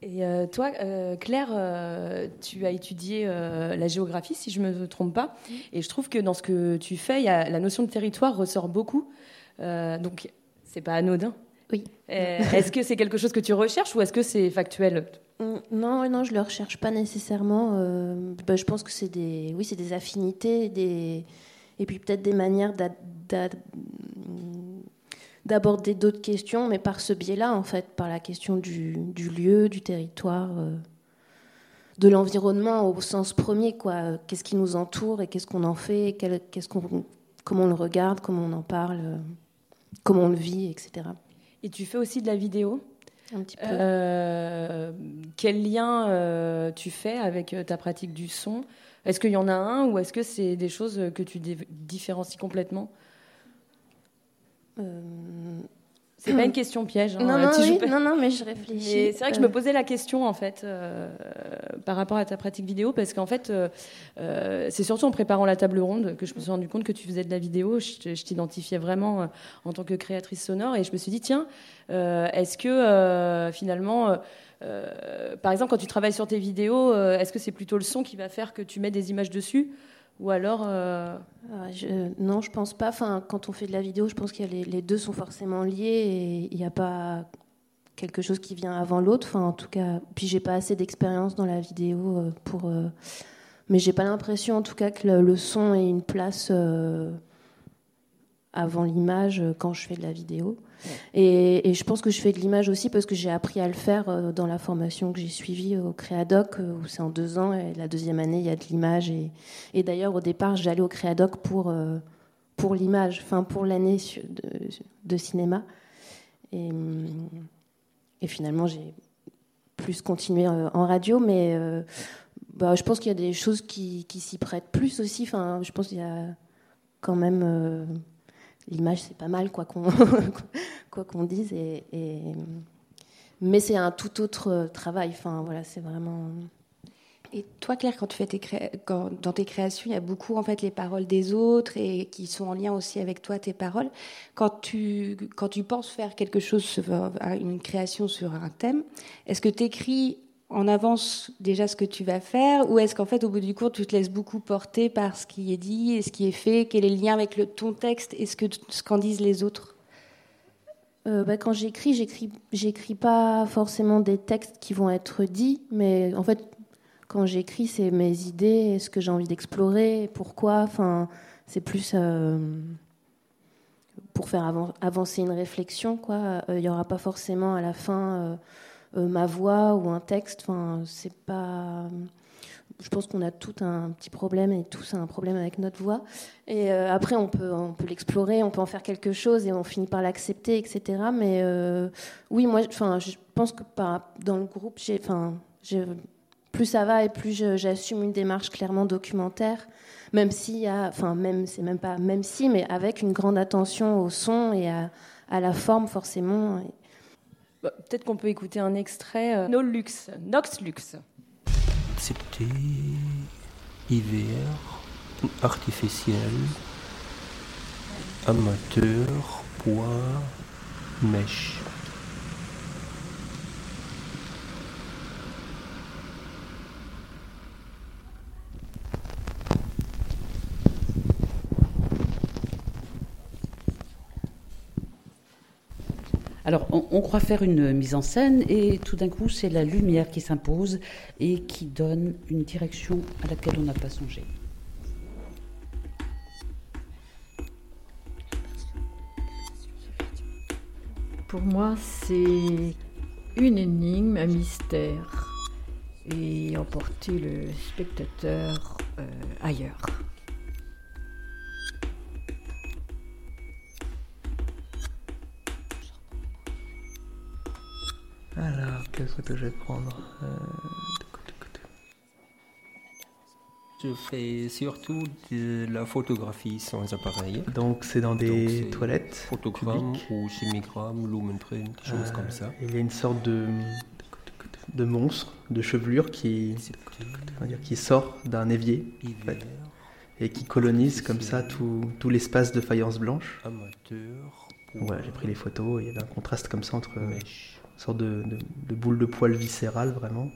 Et euh, toi, euh, Claire, euh, tu as étudié la géographie, si je ne me trompe pas. Et je trouve que dans ce que tu fais, y a- la notion de territoire ressort beaucoup. Donc, c'est pas anodin. Oui. Est-ce que c'est quelque chose que tu recherches ou est-ce que c'est factuel? Mm, Non, non, je le recherche pas nécessairement. bah, je pense que c'est des, oui, c'est des affinités, des, et puis peut-être des manières d'a- d'a- d'aborder d'autres questions, mais par ce biais-là, en fait, par la question du, du lieu, du territoire, euh, de l'environnement au sens premier, quoi. Qu'est-ce qui nous entoure et qu'est-ce qu'on en fait, qu'est-ce qu'on, comment on le regarde, comment on en parle, euh, comment on le vit, etc. Et tu fais aussi de la vidéo Un petit peu. Euh, quel lien tu fais avec ta pratique du son? Est-ce qu'il y en a un ou est-ce que c'est des choses que tu différencies complètement? C'est pas une question piège. hein, Non, euh, non, oui, non, non, mais je réfléchis. C'est vrai que je Euh. me posais la question en fait euh, par rapport à ta pratique vidéo parce qu'en fait euh, euh, c'est surtout en préparant la table ronde que je me suis rendu compte que tu faisais de la vidéo. Je, t'identifiais vraiment euh, en tant que créatrice sonore et je me suis dit tiens euh, est-ce que euh, finalement euh, euh, par exemple quand tu travailles sur tes vidéos euh, est-ce que c'est plutôt le son qui va faire que tu mets des images dessus ou alors euh, Ah, je- non, je pense pas. Enfin, quand on fait de la vidéo, je pense que les, les deux sont forcément liés et il n'y a pas quelque chose qui vient avant l'autre. Enfin, en tout cas, puis j'ai pas assez d'expérience dans la vidéo euh, pour. euh, mais j'ai pas l'impression, en tout cas, que le, son ait une place euh, avant l'image quand je fais de la vidéo. Et, je pense que je fais de l'image aussi parce que j'ai appris à le faire euh, dans la formation que j'ai suivie au Créadoc, euh, où c'est en deux ans, et la deuxième année, il y a de l'image. Et, d'ailleurs, au départ, j'allais au Créadoc pour, euh, pour l'image, enfin pour l'année de, cinéma. Et, finalement, j'ai plus continué euh, en radio, mais euh, bah, je pense qu'il y a des choses qui, s'y prêtent plus aussi. Enfin, je pense qu'il y a quand même euh, l'image, c'est pas mal quoi qu'on quoi qu'on dise. Et, mais c'est un tout autre travail. Enfin, voilà, c'est vraiment. Et toi, Claire, quand tu fais tes cré- quand, dans tes créations, il y a beaucoup en fait les paroles des autres et qui sont en lien aussi avec toi, tes paroles. Quand tu, quand tu penses faire quelque chose, une création sur un thème, est-ce que tu écris en avance déjà ce que tu vas faire ou est-ce qu'en fait au bout du cours tu te laisses beaucoup porter par ce qui est dit et ce qui est fait? Quel est le lien avec le, ton texte et ce que ce qu'en disent les autres? Euh, bah, quand j'écris, j'écris, j'écris pas forcément des textes qui vont être dits, mais en fait, quand j'écris, c'est mes idées, ce que j'ai envie d'explorer, pourquoi. Enfin, c'est plus euh, pour faire avan- avancer une réflexion, quoi. Euh, Il y aura pas forcément à la fin ma voix ou un texte. Enfin, c'est pas. Je pense qu'on a tout un petit problème et tous un problème avec notre voix. Et euh, après, on peut, on peut l'explorer, on peut en faire quelque chose et on finit par l'accepter, etc. Mais euh, oui, moi, enfin, je pense que par, dans le groupe, j'ai, enfin, plus ça va et plus j'assume une démarche clairement documentaire, même si, enfin, même c'est même pas même si, mais avec une grande attention au son et à la forme forcément. Bah, Peut-être qu'on peut écouter un extrait. euh, No Lux, Nox Lux. C'était hiver, artificiel, amateur, poids, mèche. Alors, on, croit faire une mise en scène et tout d'un coup, c'est la lumière qui s'impose et qui donne une direction à laquelle on n'a pas songé. Pour moi, c'est une énigme, un mystère, et emporter le spectateur euh, ailleurs. Alors, quelle photo je vais prendre Euh, Je fais surtout de la photographie sans appareil. Donc c'est dans des Donc, toilettes Photogramme publiques. ou chimigramme, lumenprint, des choses Euh, comme ça. Il y a une sorte de, de monstre, de chevelure qui, dire, qui sort d'un évier en fait, et qui colonise comme ça tout, tout l'espace de faïence blanche. Amateur. Voilà, j'ai pris les photos, il y avait un contraste comme ça entre sorte de, de- de boule de poils viscérale vraiment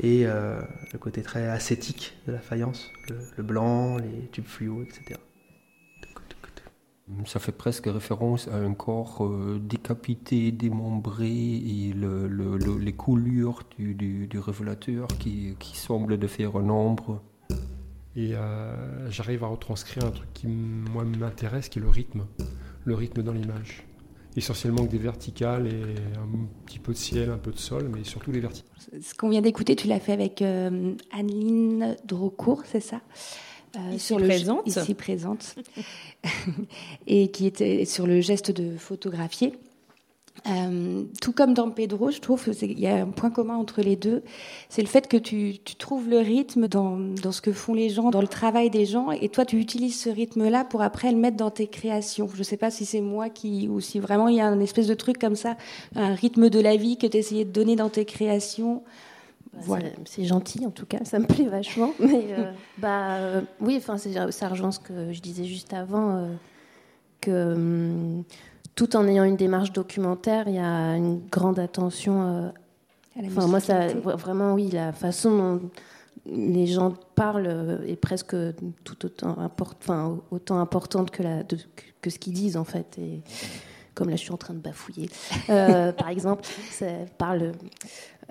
et euh, le côté très ascétique de la faïence, le, le blanc, les tubes fluo, etc. Ça fait presque référence à un corps euh, décapité, démembré et le- le- le- les coulures du, du- du révélateur qui, qui semble de faire un ombre. Et euh, j'arrive à retranscrire un truc qui, moi, m'intéresse, qui est le rythme. Le rythme dans l'image. Essentiellement que des verticales et un petit peu de ciel, un peu de sol, mais surtout des verticales. Ce qu'on vient d'écouter, tu l'as fait avec euh, Anneline Drocourt, c'est ça? Euh, Ici le- présente. Ici présente. et qui était sur le geste de photographier. Euh, tout comme dans Pedro, je trouve qu'il y a un point commun entre les deux, c'est le fait que tu, tu trouves le rythme dans, dans ce que font les gens, dans le travail des gens, et toi tu utilises ce rythme-là pour après le mettre dans tes créations. Je ne sais pas si c'est moi qui, ou si vraiment il y a un espèce de truc comme ça, un rythme de la vie que tu essayais de donner dans tes créations. Voilà. C'est gentil en tout cas, ça me plaît vachement. Mais euh, bah euh, oui, enfin c'est- ça rejoint ce que je disais juste avant, euh, que hum, tout en ayant une démarche documentaire, il y a une grande attention. euh, À la enfin moi ça vraiment oui, la façon dont les gens parlent euh, est presque tout autant import- enfin autant importante que la de- que- ce qu'ils disent en fait. Et comme là je suis en train de bafouiller, euh, par exemple, ça parle.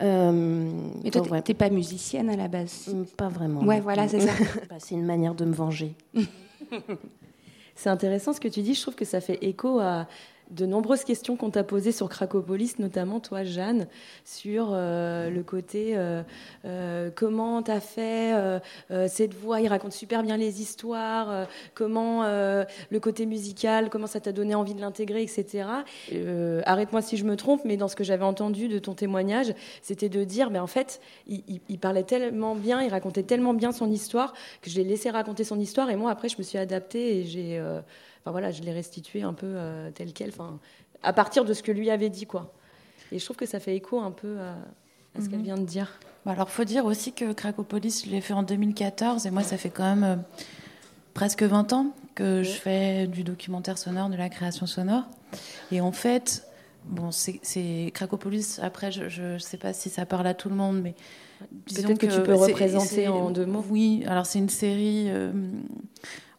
Euh, Mais toi, ouais. t'es pas musicienne à la base? Pas vraiment. Ouais, non. voilà, c'est ça. Bah, c'est une manière de me venger. C'est intéressant ce que tu dis. Je trouve que ça fait écho à de nombreuses questions qu'on t'a posées sur Cracopolis, notamment toi, Jeanne, sur euh, le côté euh, euh, comment t'as fait cette voix, il raconte super bien les histoires, comment le côté musical, comment ça t'a donné envie de l'intégrer, etc. Arrête-moi si je me trompe, mais dans ce que j'avais entendu de ton témoignage, c'était de dire, mais en fait, il, parlait tellement bien, il racontait tellement bien son histoire que je l'ai laissé raconter son histoire et moi après je me suis adaptée et j'ai, enfin voilà, je l'ai restitué un peu euh, tel quel, enfin à partir de ce que lui avait dit quoi. Et je trouve que ça fait écho un peu à, à ce qu'elle Mhm. vient de dire. Bon, alors, faut dire aussi que Cracopolis, je l'ai fait en 2014 et moi, ça fait quand même euh, presque 20 ans que je fais du documentaire sonore, de la création sonore. Et en fait, bon, c'est Cracopolis. Après, je ne sais pas si ça parle à tout le monde, mais Peut-être que tu peux représenter en deux mots. Oui, alors c'est une série euh,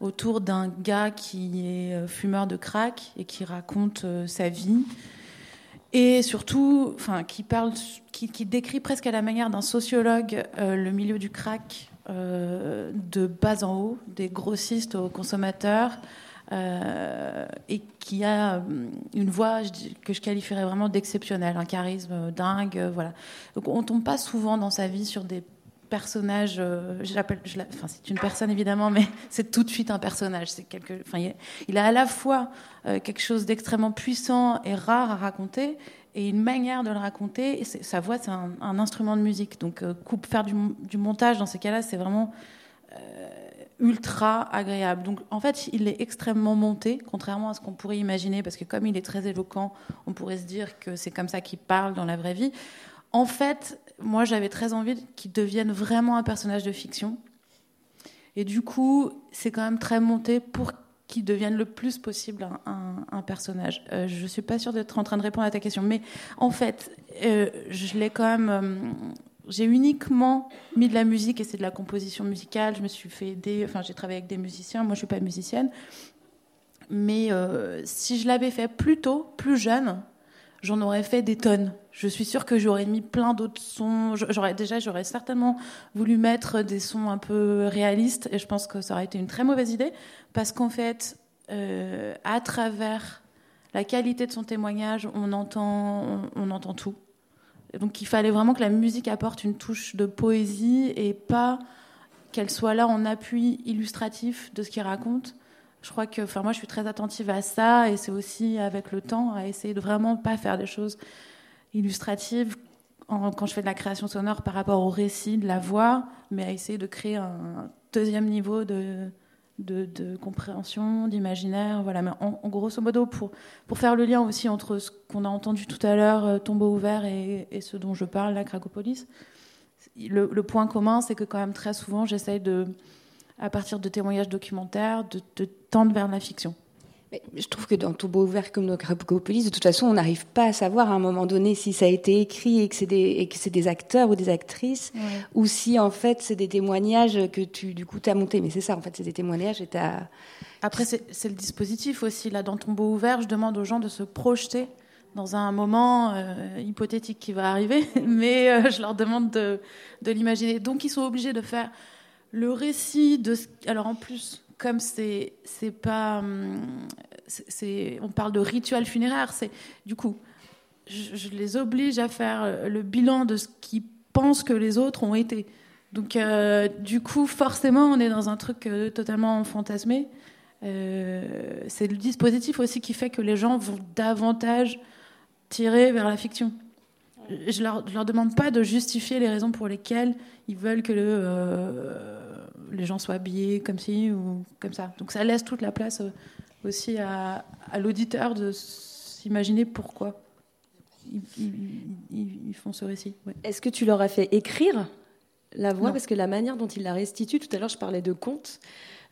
autour d'un gars qui est euh, fumeur de crack et qui raconte euh, sa vie et surtout, enfin, qui parle, qui, décrit presque à la manière d'un sociologue euh, le milieu du crack de bas en haut, des grossistes aux consommateurs, et qui a une voix que je qualifierais vraiment d'exceptionnelle, un charisme dingue, voilà. Donc on tombe pas souvent dans sa vie sur des personnages. euh, enfin c'est une personne évidemment, mais c'est tout de suite un personnage. C'est quelque, enfin il, a à la fois euh, quelque chose d'extrêmement puissant et rare à raconter. Et une manière de le raconter, sa voix, c'est un, instrument de musique. Donc, euh, faire du, du montage dans ces cas-là, c'est vraiment euh, ultra agréable. Donc en fait, il est extrêmement monté, contrairement à ce qu'on pourrait imaginer, parce que comme il est très éloquent, on pourrait se dire que c'est comme ça qu'il parle dans la vraie vie. En fait, moi j'avais très envie qu'il devienne vraiment un personnage de fiction. Et du coup, c'est quand même très monté pour qu'il devienne le plus possible un, personnage. Euh, je suis pas sûre d'être en train de répondre à ta question, mais en fait, euh, je l'ai quand même. euh, j'ai uniquement mis de la musique et c'est de la composition musicale. Je me suis fait aider. Enfin, j'ai travaillé avec des musiciens. Moi, je suis pas musicienne, mais si je l'avais fait plus tôt, plus jeune, j'en aurais fait des tonnes. Je suis sûre que j'aurais mis plein d'autres sons. J'aurais déjà, j'aurais certainement voulu mettre des sons un peu réalistes, et je pense que ça aurait été une très mauvaise idée, parce qu'en fait, euh, à travers la qualité de son témoignage, on entend, on, entend tout. Donc, il fallait vraiment que la musique apporte une touche de poésie et pas qu'elle soit là en appui illustratif de ce qu'il raconte. Je crois que, enfin, moi, je suis très attentive à ça, et c'est aussi avec le temps à essayer de vraiment pas faire des choses illustratives en- quand je fais de la création sonore par rapport au récit de la voix, mais à essayer de créer un deuxième niveau de, compréhension, d'imaginaire. Voilà. Mais en, en grosso modo, pour, pour faire le lien aussi entre ce qu'on a entendu tout à l'heure, euh, Tombeau ouvert, et, ce dont je parle, la Cracopolis, le, le point commun, c'est que quand même très souvent, j'essaye de, à partir de témoignages documentaires, de tendre vers la fiction. Je trouve que dans Tombeau ouvert comme dans Cracopolis, de toute façon, on n'arrive pas à savoir à un moment donné si ça a été écrit et que c'est des, et que c'est des acteurs ou des actrices, Ouais. ou si en fait c'est des témoignages que tu du coup t'as monté. Mais c'est ça, en fait, c'est des témoignages et t'as. Après, c'est le dispositif aussi. Là, dans Tombeau ouvert, je demande aux gens de se projeter dans un moment euh, hypothétique qui va arriver, mais euh, je leur demande de, de l'imaginer. Donc, ils sont obligés de faire le récit de. ce- Alors, en plus, comme c'est c'est pas. hum, c'est- on parle de rituel funéraire, c'est du coup, je, les oblige à faire euh, le bilan de ce qu'ils pensent que les autres ont été. Donc, euh, du coup, forcément, on est dans un truc euh, totalement fantasmé. C'est le dispositif aussi qui fait que les gens vont davantage tirer vers la fiction. Je leur, je leur demande pas de justifier les raisons pour lesquelles ils veulent que le, les gens soient habillés comme ci ou comme ça. Donc ça laisse toute la place euh, aussi à, à l'auditeur de s'imaginer pourquoi ils, ils- ils- ils font ce récit. Ouais. Est-ce que tu leur as fait écrire la voix? Non. Parce que la manière dont il la restitue, tout à l'heure je parlais de conte,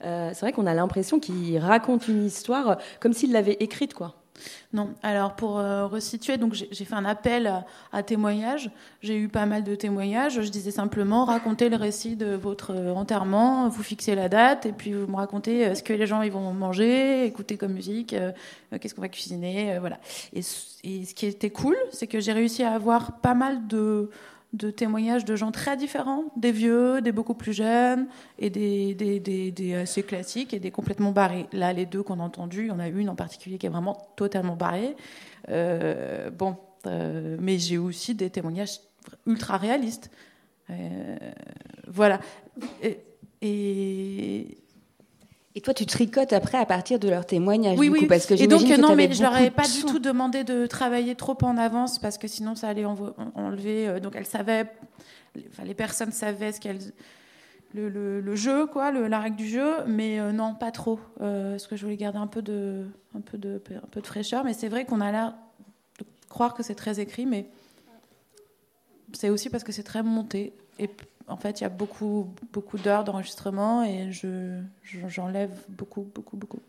euh, c'est vrai qu'on a l'impression qu'il raconte une histoire euh, comme s'il l'avait écrite, quoi. Non, alors pour euh, resituer, donc j'ai fait un appel à, témoignages. J'ai eu pas mal de témoignages. Je disais simplement racontez le récit de votre euh, enterrement, vous fixez la date et puis vous me racontez euh, ce que les gens ils vont manger, écouter comme musique, qu'est-ce qu'on va cuisiner, voilà. Et ce qui était cool, c'est que j'ai réussi à avoir pas mal de de témoignages de gens très différents, des vieux, des beaucoup plus jeunes, et des, des assez classiques et des complètement barrés. Là, les deux qu'on a entendus, il y en a une en particulier qui est vraiment totalement barrée. Euh, bon, euh, mais j'ai aussi des témoignages ultra réalistes. Euh, voilà. Et, Et toi, tu tricotes après à partir de leurs témoignages, oui, du oui. coup, parce que et donc que non, mais je leur avais pas du tout demandé de travailler trop en avance parce que sinon ça allait enlever. euh, donc elles savaient, les- enfin les personnes savaient ce qu'elles, le, le- le jeu quoi, le- la règle du jeu, mais euh, non pas trop, euh, parce que je voulais garder un peu de, un peu de, un peu de fraîcheur. Mais c'est vrai qu'on a l'air de croire que c'est très écrit, mais c'est aussi parce que c'est très monté. Et en fait, il y a beaucoup, beaucoup d'heures d'enregistrement et je, je- j'enlève beaucoup, beaucoup, beaucoup.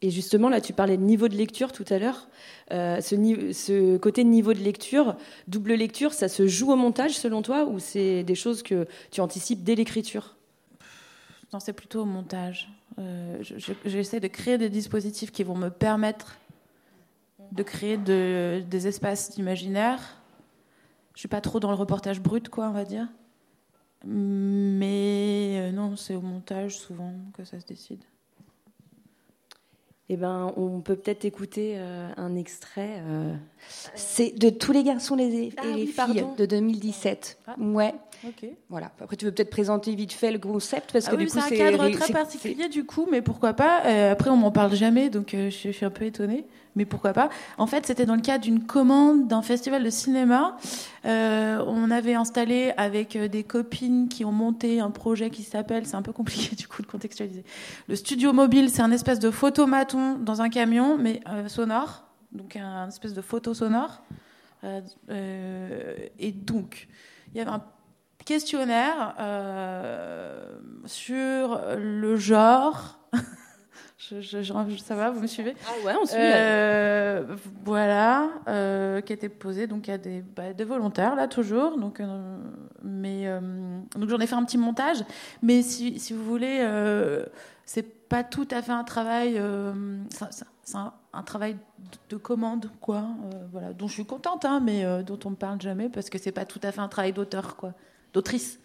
Et justement, là, tu parlais de niveau de lecture tout à l'heure. Euh, ce, ce côté niveau de lecture, double lecture, ça se joue au montage selon toi ou c'est des choses que tu anticipes dès l'écriture? Non, c'est plutôt au montage. Euh, je- je- J'essaie de créer des dispositifs qui vont me permettre de créer de- des espaces d'imaginaire. Je suis pas trop dans le reportage brut, quoi, on va dire. Mais euh, non, c'est au montage souvent que ça se décide. Eh ben, on peut peut-être écouter euh, un extrait. euh, C'est de tous les garçons les- et Ah les oui, filles pardon. de 2017. Ouais. Ok. Voilà. Après, tu veux peut-être présenter vite fait le concept parce Ah que oui, du coup, c'est un cadre très particulier du coup, mais pourquoi pas Euh, Après, on m'en parle jamais, donc euh, je, je suis un peu étonnée, mais pourquoi pas En fait, c'était dans le cadre d'une commande d'un festival de cinéma. Euh, on avait installé avec euh, des copines qui ont monté un projet qui s'appelle, c'est un peu compliqué du coup de contextualiser. Le studio mobile, c'est un espèce de photomaton dans un camion, mais euh, sonore, donc un espèce de photo sonore. Et donc, il y avait un questionnaire sur le genre. je, je- je- ça va, vous me suivez? Ah ouais, on suit. Euh, voilà, euh, qui était posé donc à des, bah, des volontaires là toujours. Donc, euh, mais euh, donc j'en ai fait un petit montage. Mais si, si vous voulez, euh, c'est pas tout à fait un travail. euh, ça- ça- c'est un, un travail de, de commande, quoi. euh, voilà, dont je suis contente, hein, mais euh, dont on me parle jamais parce que c'est pas tout à fait un travail d'auteur, quoi, d'autrice.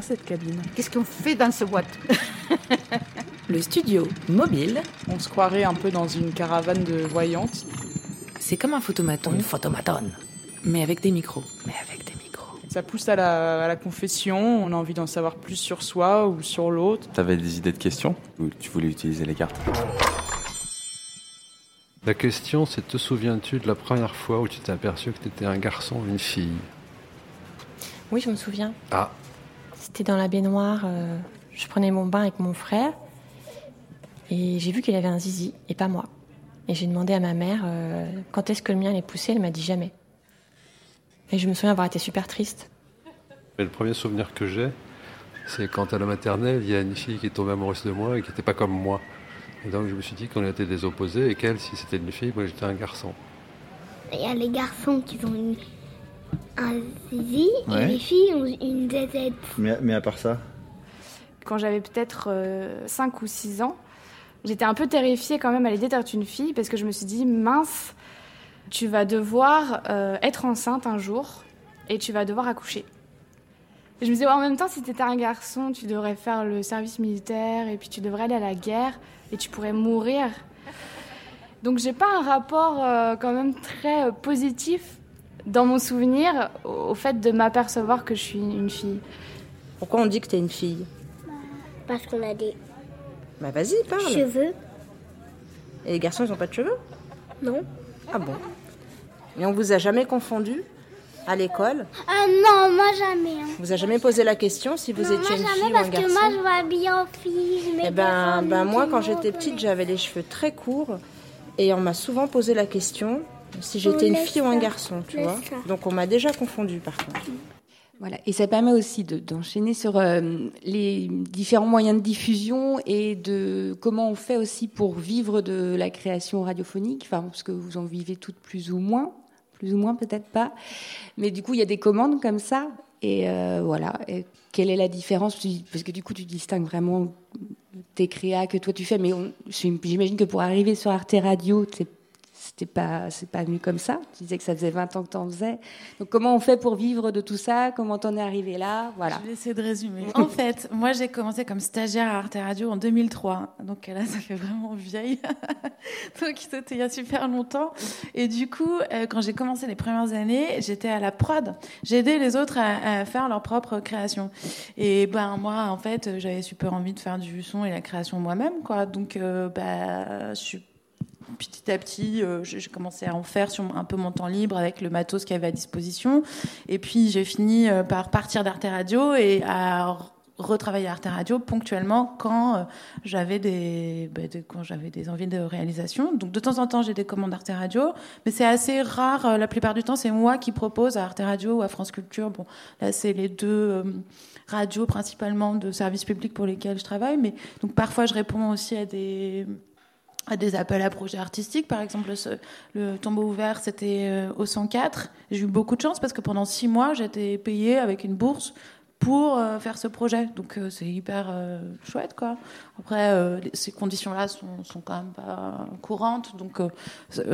Cette cabine. Qu'est-ce qu'on fait dans ce boîte? Le studio mobile. On se croirait un peu dans une caravane de voyantes. C'est comme un photomaton. Une photomatone. Mais avec des micros. Mais avec des micros. Ça pousse à la, à la confession, on a envie d'en savoir plus sur soi ou sur l'autre. T'avais des idées de questions ou tu voulais utiliser les cartes? La question, c'est te souviens-tu de la première fois où tu t'es aperçu que tu étais un garçon ou une fille? Oui, je me souviens. Ah, C'était dans la baignoire. euh, je prenais mon bain avec mon frère. Et j'ai vu qu'il avait un zizi, et pas moi. Et j'ai demandé à ma mère euh, quand est-ce que le mien allait pousser. Elle m'a dit jamais. Et je me souviens avoir été super triste. mais le premier souvenir que j'ai, c'est quand à la maternelle, il y a une fille qui est tombée amoureuse de moi et qui n'était pas comme moi. Et donc je me suis dit qu'on était des opposés et qu'elle, si c'était une fille, moi j'étais un garçon. Il y a les garçons qui ont une- un zizi Ouais. et les filles ont une zézette. Mais, mais à part ça? Quand j'avais peut-être 5 ou 6 ans, j'étais un peu terrifiée quand même à l'idée d'être une fille parce que je me suis dit, mince, tu vas devoir euh, être enceinte un jour et tu vas devoir accoucher. Et je me disais, ouais, en même temps, si tu étais un garçon, tu devrais faire le service militaire et puis tu devrais aller à la guerre et tu pourrais mourir. Donc j'ai pas un rapport euh, quand même très euh, positif dans mon souvenir au, au fait de m'apercevoir que je suis une fille. Pourquoi on dit que t'es une fille? Parce qu'on a des Bah vas-y, parle. cheveux. Et les garçons, ils ont pas de cheveux? Non. Ah bon? Et on vous a jamais confondu à l'école? Ah non, moi jamais. hein. Vous a jamais posé la question si vous non, étiez moi une fille ou parce un que garçon? moi je m'habille en fille. Je Eh ben, ben moi, quand j'étais petite, j'avais les cheveux très courts et on m'a souvent posé la question si j'étais une fille ou un garçon, tu laisse vois? ça. Donc on m'a déjà confondue par contre. Voilà, et ça permet aussi de- d'enchaîner sur euh, les différents moyens de diffusion et de comment on fait aussi pour vivre de la création radiophonique, enfin, parce que vous en vivez toutes plus ou moins, plus ou moins peut-être pas, mais du coup il y a des commandes comme ça, et euh, voilà, quelle est la différence? Parce que du coup tu distingues vraiment tes créas que toi tu fais, mais j'imagine que pour arriver sur Arte Radio, c'est c'était pas, c'est pas venu comme ça. Tu disais que ça faisait 20 ans que tu en faisais. Donc comment on fait pour vivre de tout ça? Comment t'en es arrivé là? Voilà. Je vais essayer de résumer. en fait, moi j'ai commencé comme stagiaire à Arte Radio en 2003. Donc là, ça fait vraiment vieille. Donc c'était il y a super longtemps. Et du coup, euh, quand j'ai commencé les premières années, j'étais à la prod. J'aidais les autres à, à, faire leur propre création. Et ben moi, en fait, j'avais super envie de faire du son et la création moi-même, quoi. Donc euh, bah, je suis petit à petit, euh, j'ai commencé à en faire sur un peu mon temps libre avec le matos qu'il y avait à disposition. Et puis j'ai fini euh, par partir d'Arte Radio et à retravailler Arte Radio ponctuellement quand euh, j'avais des, bah, de, quand j'avais des envies de réalisation. Donc de temps en temps j'ai des commandes Arte Radio, mais c'est assez rare. La plupart du temps c'est moi qui propose à Arte Radio ou à France Culture. Bon là c'est les deux radios principalement de services publics pour lesquels je travaille, mais donc parfois je réponds aussi à des à des appels à projets artistiques. Par exemple, le tombeau ouvert, c'était euh, au 104. J'ai eu beaucoup de chance parce que pendant six mois, j'étais payée avec une bourse pour euh, faire ce projet. Donc euh, c'est hyper euh, chouette quoi. Après euh, ces conditions-là sont, sont, quand même pas courantes. Donc euh,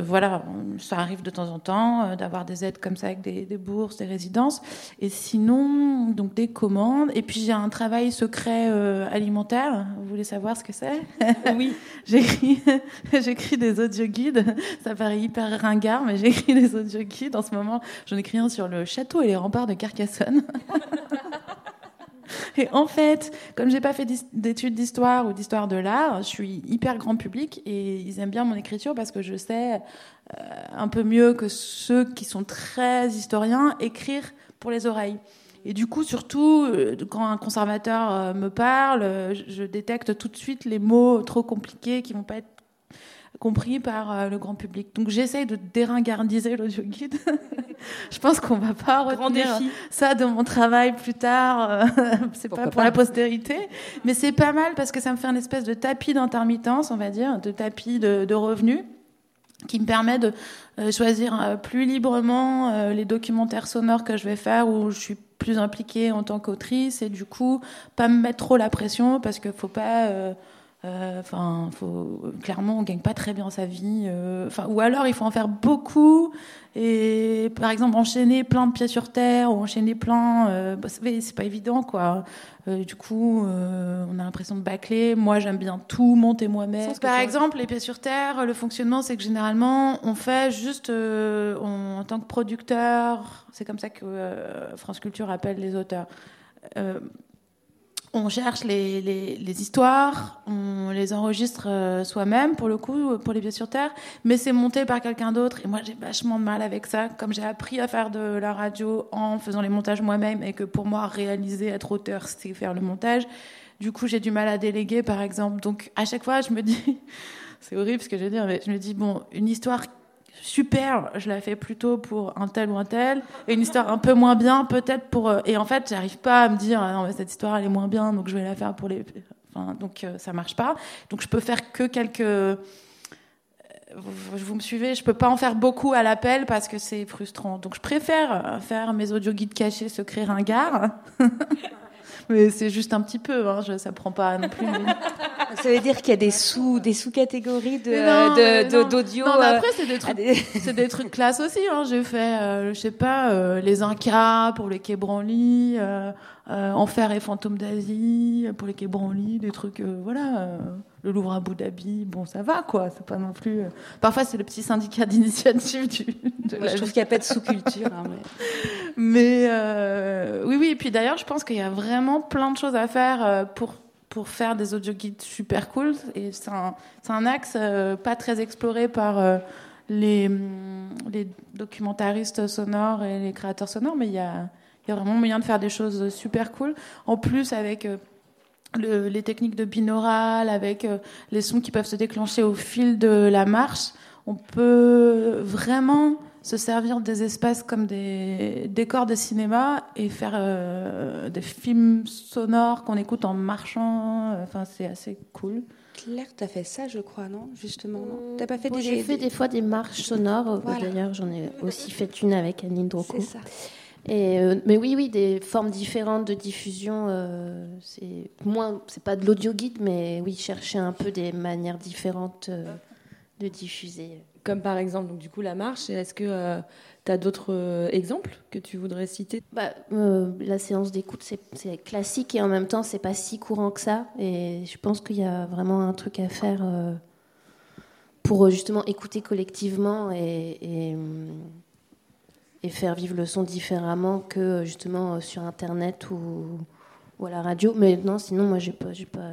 voilà, ça arrive de temps en temps d'avoir des aides comme ça avec des, des, bourses, des résidences. Et sinon donc des commandes. Et puis j'ai un travail secret alimentaire. Vous voulez savoir ce que c'est? Oui. j'écris j'écris des audio guides. Ça paraît hyper ringard, mais j'écris des audio guides en ce moment. J'en écris un sur le château et les remparts de Carcassonne. Et en fait, comme j'ai pas fait d'études d'histoire ou d'histoire de l'art, je suis hyper grand public et ils aiment bien mon écriture parce que je sais euh, un peu mieux que ceux qui sont très historiens écrire pour les oreilles. Et du coup, surtout, euh, quand un conservateur euh, me parle, je détecte tout de suite les mots trop compliqués qui vont pas être compris par euh, le grand public. Donc j'essaye de déringardiser l'audio guide. je pense qu'on va pas retenir ça de mon travail plus tard. Euh, c'est pas pour pas. la postérité, mais c'est pas mal parce que ça me fait un espèce de tapis d'intermittence, on va dire, de tapis de, de revenus qui me permet de euh, choisir plus librement les documentaires sonores que je vais faire où je suis plus impliquée en tant qu'autrice et du coup pas me mettre trop la pression parce qu'il faut pas euh, Enfin, euh, clairement, on gagne pas très bien sa vie. Enfin, ou alors il faut en faire beaucoup et, par exemple, enchaîner plein de pieds sur terre ou enchaîner plein, euh, bah, c'est pas évident, quoi. Euh, du coup, euh, on a l'impression de bâcler. Moi, j'aime bien tout monter moi-même. Par exemple, les pieds sur terre, le fonctionnement, c'est que généralement, on fait juste on, en tant que producteur. C'est comme ça que France Culture appelle les auteurs on cherche les, les, histoires, on les enregistre euh, soi-même, pour le coup, pour les pieds sur terre, mais c'est monté par quelqu'un d'autre. Et moi, j'ai vachement de mal avec ça. Comme j'ai appris à faire de la radio en faisant les montages moi-même, et que pour moi, réaliser, être auteur, c'est faire le montage, du coup, j'ai du mal à déléguer, par exemple. Donc, à chaque fois, je me dis, c'est horrible ce que je veux dire, mais je me dis, bon, une histoire super, je la fais plutôt pour un tel ou un tel, et une histoire un peu moins bien, peut-être pour. Euh, et en fait, j'arrive pas à me dire, ah non, mais cette histoire, elle est moins bien, donc je vais la faire pour les. Enfin, donc euh, ça marche pas. Donc je peux faire que quelques. Euh, vous, vous me suivez, je peux pas en faire beaucoup à l'appel parce que c'est frustrant. Donc je préfère faire mes audio guides cachés, secrets ringards. mais c'est juste un petit peu, hein, je, ça prend pas non plus. Mais... ça veut dire qu'il y a des sous, des sous-catégories de, d'audio. Non, mais après c'est des trucs, des... c'est des trucs classe aussi. Hein. J'ai fait, euh, je sais pas, euh, les Incas pour les quais Branly, euh, Enfer et fantômes d'Asie pour les quais Branly, des trucs, euh, voilà. Euh, le Louvre à Abu Dhabi, bon, ça va, quoi. C'est pas non plus. Parfois, c'est le petit syndicat d'initiative du. De Moi, je trouve qu'il n'y a pas de sous-culture. Hein, mais, mais oui, oui. Et puis d'ailleurs, je pense qu'il y a vraiment plein de choses à faire pour pour faire des audio guides super cool. Et c'est un, un axe pas très exploré par les, les documentaristes sonores et les créateurs sonores, mais il y a, il y a vraiment moyen de faire des choses super cool. En plus, avec euh, le, les techniques de binaural, avec euh, les sons qui peuvent se déclencher au fil de la marche, on peut vraiment se servir des espaces comme des décors de cinéma et faire euh, des films sonores qu'on écoute en marchant. Enfin, c'est assez cool. Claire, tu as fait ça, je crois, non? Justement, non? T'as pas fait Bon, des... J'ai fait des fois des marches sonores. Voilà. D'ailleurs, j'en ai aussi fait une avec Anne Drocco. C'est ça. Et euh, mais oui, oui, des formes différentes de diffusion. Euh, c'est moins, c'est pas de l'audio guide, mais oui, chercher un peu des manières différentes euh, de diffuser. comme par exemple, donc, du coup, la marche. Est-ce que tu as d'autres exemples que tu voudrais citer? Bah, La séance d'écoute, c'est classique et en même temps, c'est pas si courant que ça. Et je pense qu'il y a vraiment un truc à faire pour justement écouter collectivement et, et, et, faire vivre le son différemment que justement sur Internet ou, à la radio. Mais non, sinon, moi, j'ai pas, j'ai pas,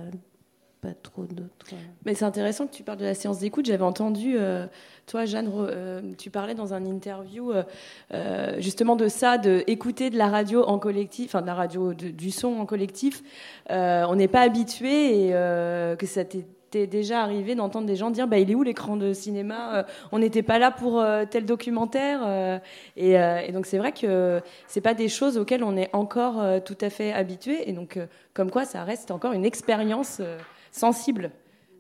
pas trop d'autres. Mais c'est intéressant que tu parles de la séance d'écoute. J'avais entendu, euh, toi, Jeanne, euh, tu parlais dans un interview euh, justement de ça, de de la radio en collectif, enfin de la radio, du son en collectif. on n'est pas habitué et que ça t'est déjà arrivé d'entendre des gens dire bah, il est où l'écran de cinéma euh, On n'était pas là pour euh, tel documentaire. Euh, et, donc c'est vrai que c'est pas des choses auxquelles on est encore tout à fait habitué. Et donc comme quoi ça reste encore une expérience sensible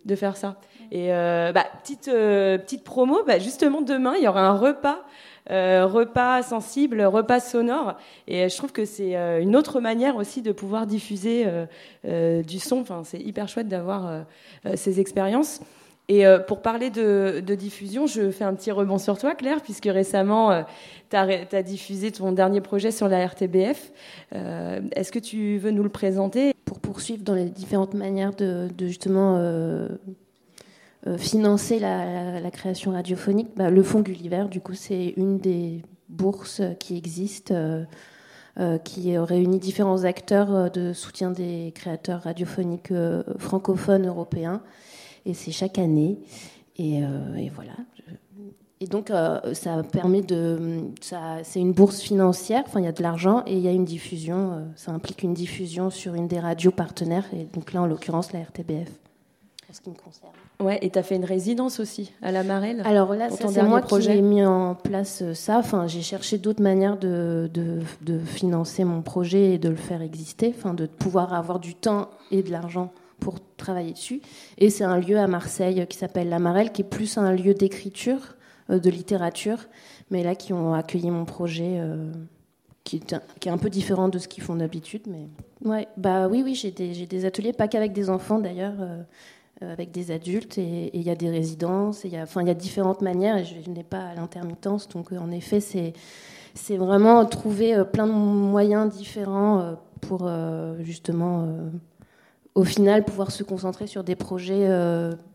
de faire ça. Et bah, petite petite promo, bah, justement demain il y aura un repas euh, repas sensible, repas sonore. Et je trouve que c'est euh, une autre manière aussi de pouvoir diffuser euh, du son. Enfin, c'est hyper chouette d'avoir ces expériences. Et pour parler de, diffusion, je fais un petit rebond sur toi, Claire, puisque récemment, tu as, diffusé ton dernier projet sur la RTBF. Est-ce que tu veux nous le présenter? Pour poursuivre dans les différentes manières de, justement euh, financer la, création radiophonique, bah, le Fonds Gulliver, du coup, c'est une des bourses qui existent, euh, euh, qui réunit différents acteurs de soutien des créateurs radiophoniques francophones européens. Et c'est chaque année. Et, voilà. Et donc, ça permet de. C'est une bourse financière, enfin, il y a de l'argent et il y a une diffusion. ça implique une diffusion sur une des radios partenaires, et donc là, en l'occurrence, la RTBF, en ce qui me concerne. Ouais, et tu as fait une résidence aussi à la Marelle Alors là, c'est moi projet. qui ai mis en place euh, ça. Enfin, j'ai cherché d'autres manières de, de, financer mon projet et de le faire exister, enfin, de pouvoir avoir du temps et de l'argent pour travailler dessus. Et c'est un lieu à Marseille qui s'appelle la Marelle, qui est plus un lieu d'écriture, euh, de littérature, mais là qui ont accueilli mon projet. Euh, qui est, un, qui est, un, peu différent de ce qu'ils font d'habitude, mais ouais, bah oui, oui, j'ai des, des, ateliers, pas qu'avec des enfants d'ailleurs. Euh, avec des adultes et il y a des résidences, il y a, y a différentes manières et je, n'ai pas à l'intermittence. Donc, euh, en effet, c'est, c'est vraiment trouver euh, plein de moyens différents pour justement, au final, pouvoir se concentrer sur des projets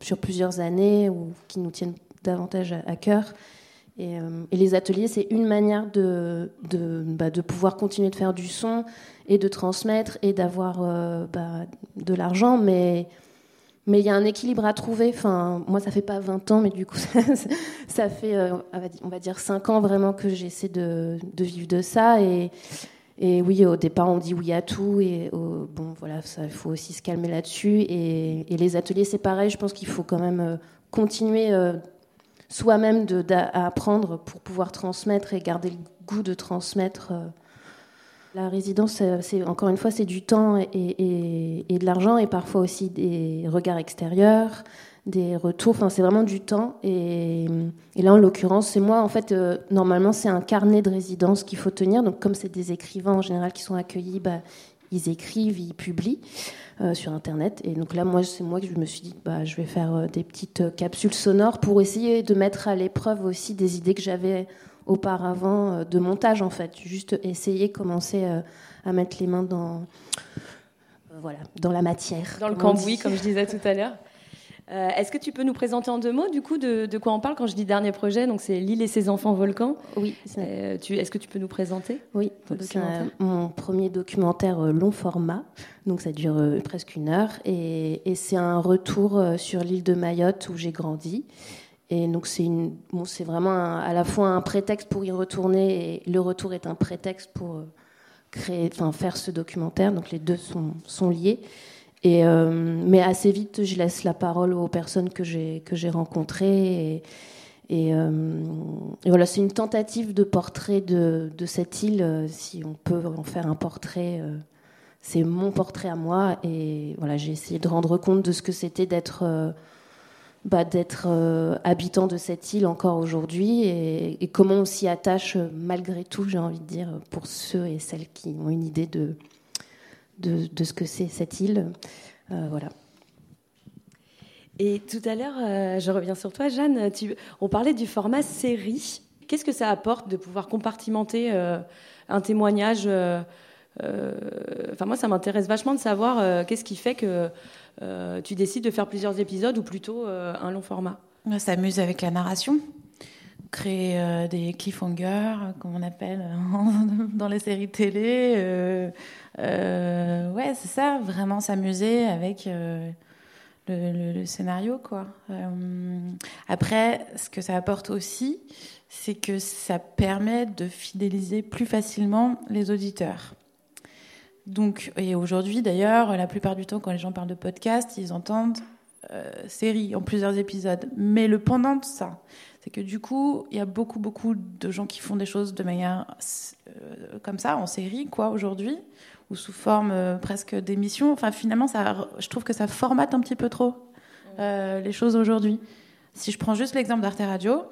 sur plusieurs années ou qui nous tiennent davantage à, cœur. Et, les ateliers, c'est une manière de, de, bah, de, pouvoir continuer de faire du son et de transmettre et d'avoir bah, de l'argent, mais mais il y a un équilibre à trouver. Enfin, moi, ça fait pas 20 ans, mais du coup, ça, fait, euh, on va dire, 5 ans vraiment que j'essaie de, vivre de ça. Et, et, oui, au départ, on dit oui à tout. Et bon, voilà, il faut aussi se calmer là-dessus. Et, les ateliers, c'est pareil. Je pense qu'il faut quand même euh, continuer euh, soi-même à apprendre pour pouvoir transmettre et garder le goût de transmettre. La résidence, c'est encore une fois, c'est du temps et, de l'argent et parfois aussi des regards extérieurs, des retours. Enfin, c'est vraiment du temps. Et, là, en l'occurrence, c'est moi. En fait, euh, normalement, c'est un carnet de résidence qu'il faut tenir. Donc, comme c'est des écrivains en général qui sont accueillis, bah, ils écrivent, ils publient euh, sur Internet. Et donc là, moi, c'est moi que je me suis dit, bah, je vais faire euh, des petites capsules sonores pour essayer de mettre à l'épreuve aussi des idées que j'avais auparavant euh, de montage en fait. Juste essayer, commencer euh, à mettre les mains dans, euh, voilà, dans la matière. Dans le cambouis, comme je disais tout à l'heure. Est-ce que tu peux nous présenter en deux mots, du coup, de, quoi on parle quand je dis dernier projet? Donc, c'est L'île et ses enfants volcans. Oui. Est-ce que tu peux nous présenter? Oui. C'est mon premier documentaire long format. Donc, ça dure presque une heure. Et, et c'est un retour sur l'île de Mayotte où j'ai grandi. Et donc c'est vraiment à la fois un prétexte pour y retourner et le retour est un prétexte pour euh, faire ce documentaire. Donc les deux sont, liés. Euh, mais assez vite, je laisse la parole aux personnes que j'ai rencontrées. Et, euh, et, voilà, c'est une tentative de portrait de, cette île. Si on peut en faire un portrait, c'est mon portrait à moi. Et voilà, j'ai essayé de rendre compte de ce que c'était d'être bah, d'être euh, habitant de cette île encore aujourd'hui et, comment on s'y attache euh, malgré tout, j'ai envie de dire, pour ceux et celles qui ont une idée de, de, ce que c'est cette île. Euh, voilà. Et tout à l'heure, je reviens sur toi, Jeanne. On parlait du format série. Qu'est-ce que ça apporte de pouvoir compartimenter un témoignage Enfin, moi, ça m'intéresse vachement de savoir qu'est-ce qui fait que tu décides de faire plusieurs épisodes ou plutôt un long format? On s'amuse avec la narration créer des cliffhangers, comme on appelle dans les séries télé. ouais, c'est ça, vraiment s'amuser avec le, scénario, quoi. Euh, après, ce que ça apporte aussi, c'est que ça permet de fidéliser plus facilement les auditeurs. Donc, et aujourd'hui, d'ailleurs, la plupart du temps, quand les gens parlent de podcast, ils entendent euh, série en plusieurs épisodes. Mais le pendant de ça, c'est que du coup, il y a beaucoup, beaucoup de gens qui font des choses de manière euh, comme ça, en série, quoi, aujourd'hui ou sous forme euh, presque d'émission. Enfin, finalement, ça, je trouve que ça formate un petit peu trop les choses aujourd'hui. Si je prends juste l'exemple d'Arte Radio,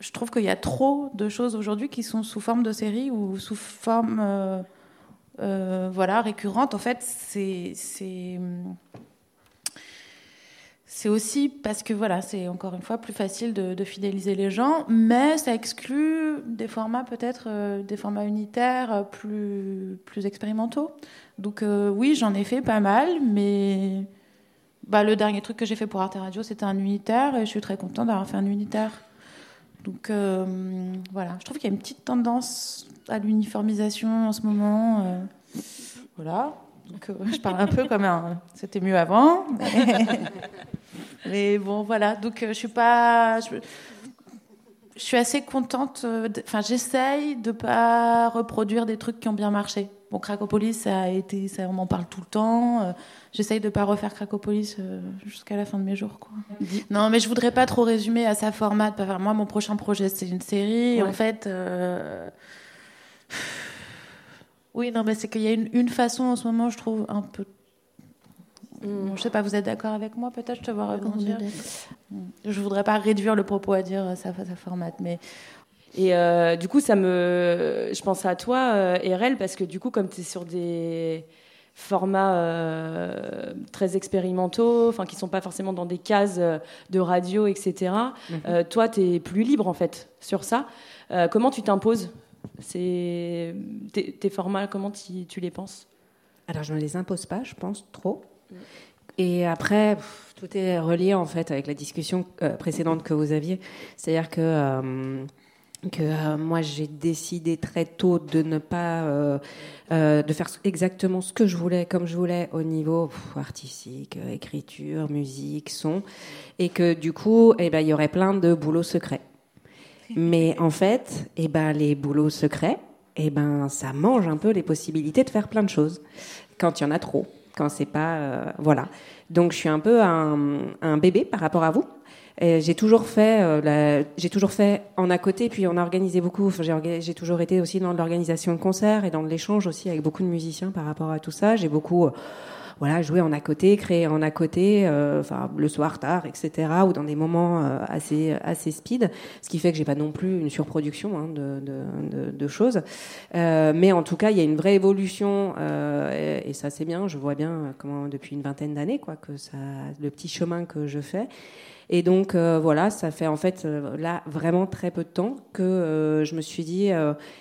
je trouve qu'il y a trop de choses aujourd'hui qui sont sous forme de série ou sous forme euh, voilà, récurrente. En fait, c'est aussi parce que voilà, c'est encore une fois plus facile de, fidéliser les gens, mais ça exclut des formats peut-être euh, des formats unitaires euh, plus plus expérimentaux. Donc oui, j'en ai fait pas mal, mais bah, le dernier truc que j'ai fait pour Arte Radio, c'était un unitaire et je suis très contente d'avoir fait un unitaire. Donc voilà, je trouve qu'il y a une petite tendance à l'uniformisation en ce moment. voilà. Donc, je parle un peu comme un. C'était mieux avant. Mais bon, voilà. Donc, euh, je suis pas. Je, suis assez contente. Euh, enfin, j'essaye de pas reproduire des trucs qui ont bien marché. Bon, Cracopolis, ça a été, ça, on m'en parle tout le temps. Euh, j'essaye de pas refaire Cracopolis jusqu'à la fin de mes jours, quoi. Non, mais je voudrais pas trop résumer à sa format. Moi, mon prochain projet, c'est une série. En fait. Oui, non, mais c'est qu'il y a une, une, façon en ce moment, je trouve, un peu Mm. Je sais pas, vous êtes d'accord avec moi peut-être Je te vois rebondir. Mm. Je voudrais pas réduire le propos à dire euh, ça, ça formate, mais. Et euh, du coup, ça me, je pense à toi, euh, RL, parce que du coup, comme tu es sur des formats euh, très expérimentaux, enfin qui sont pas forcément dans des cases de radio, etc. Mm-hmm. toi, tu es plus libre en fait sur ça. comment tu t'imposes tes, tes, formats? Comment tu les penses? Alors, je ne les impose pas, je pense trop. Et après, tout est relié en fait avec la discussion précédente que vous aviez. C'est-à-dire que, que euh, moi, j'ai décidé très tôt de ne pas de faire exactement ce que je voulais, comme je voulais au niveau artistique, écriture, musique, son, et que du coup, eh ben, il y aurait plein de boulots secrets. Mais en fait, eh ben, les boulots secrets, eh ben, ça mange un peu les possibilités de faire plein de choses quand il y en a trop quand c'est pas euh, voilà. Donc je suis un peu un, bébé par rapport à vous. J'ai toujours fait, euh, j'ai toujours fait en à côté, puis on a organisé beaucoup. j'ai toujours été aussi dans l'organisation de concerts et dans l'échange aussi avec beaucoup de musiciens par rapport à tout ça. J'ai beaucoup euh, voilà, jouer en à côté, créer en à côté, euh, enfin le soir tard, etc., ou dans des moments euh, assez assez speed, ce qui fait que j'ai pas non plus une surproduction hein, de, de, de, choses. Euh, mais en tout cas, il y a une vraie évolution et, et, ça c'est bien. Je vois bien comment depuis une vingtaine d'années quoi que ça, le petit chemin que je fais. Et donc euh, voilà, ça fait en fait euh, là vraiment très peu de temps que euh, je me suis dit,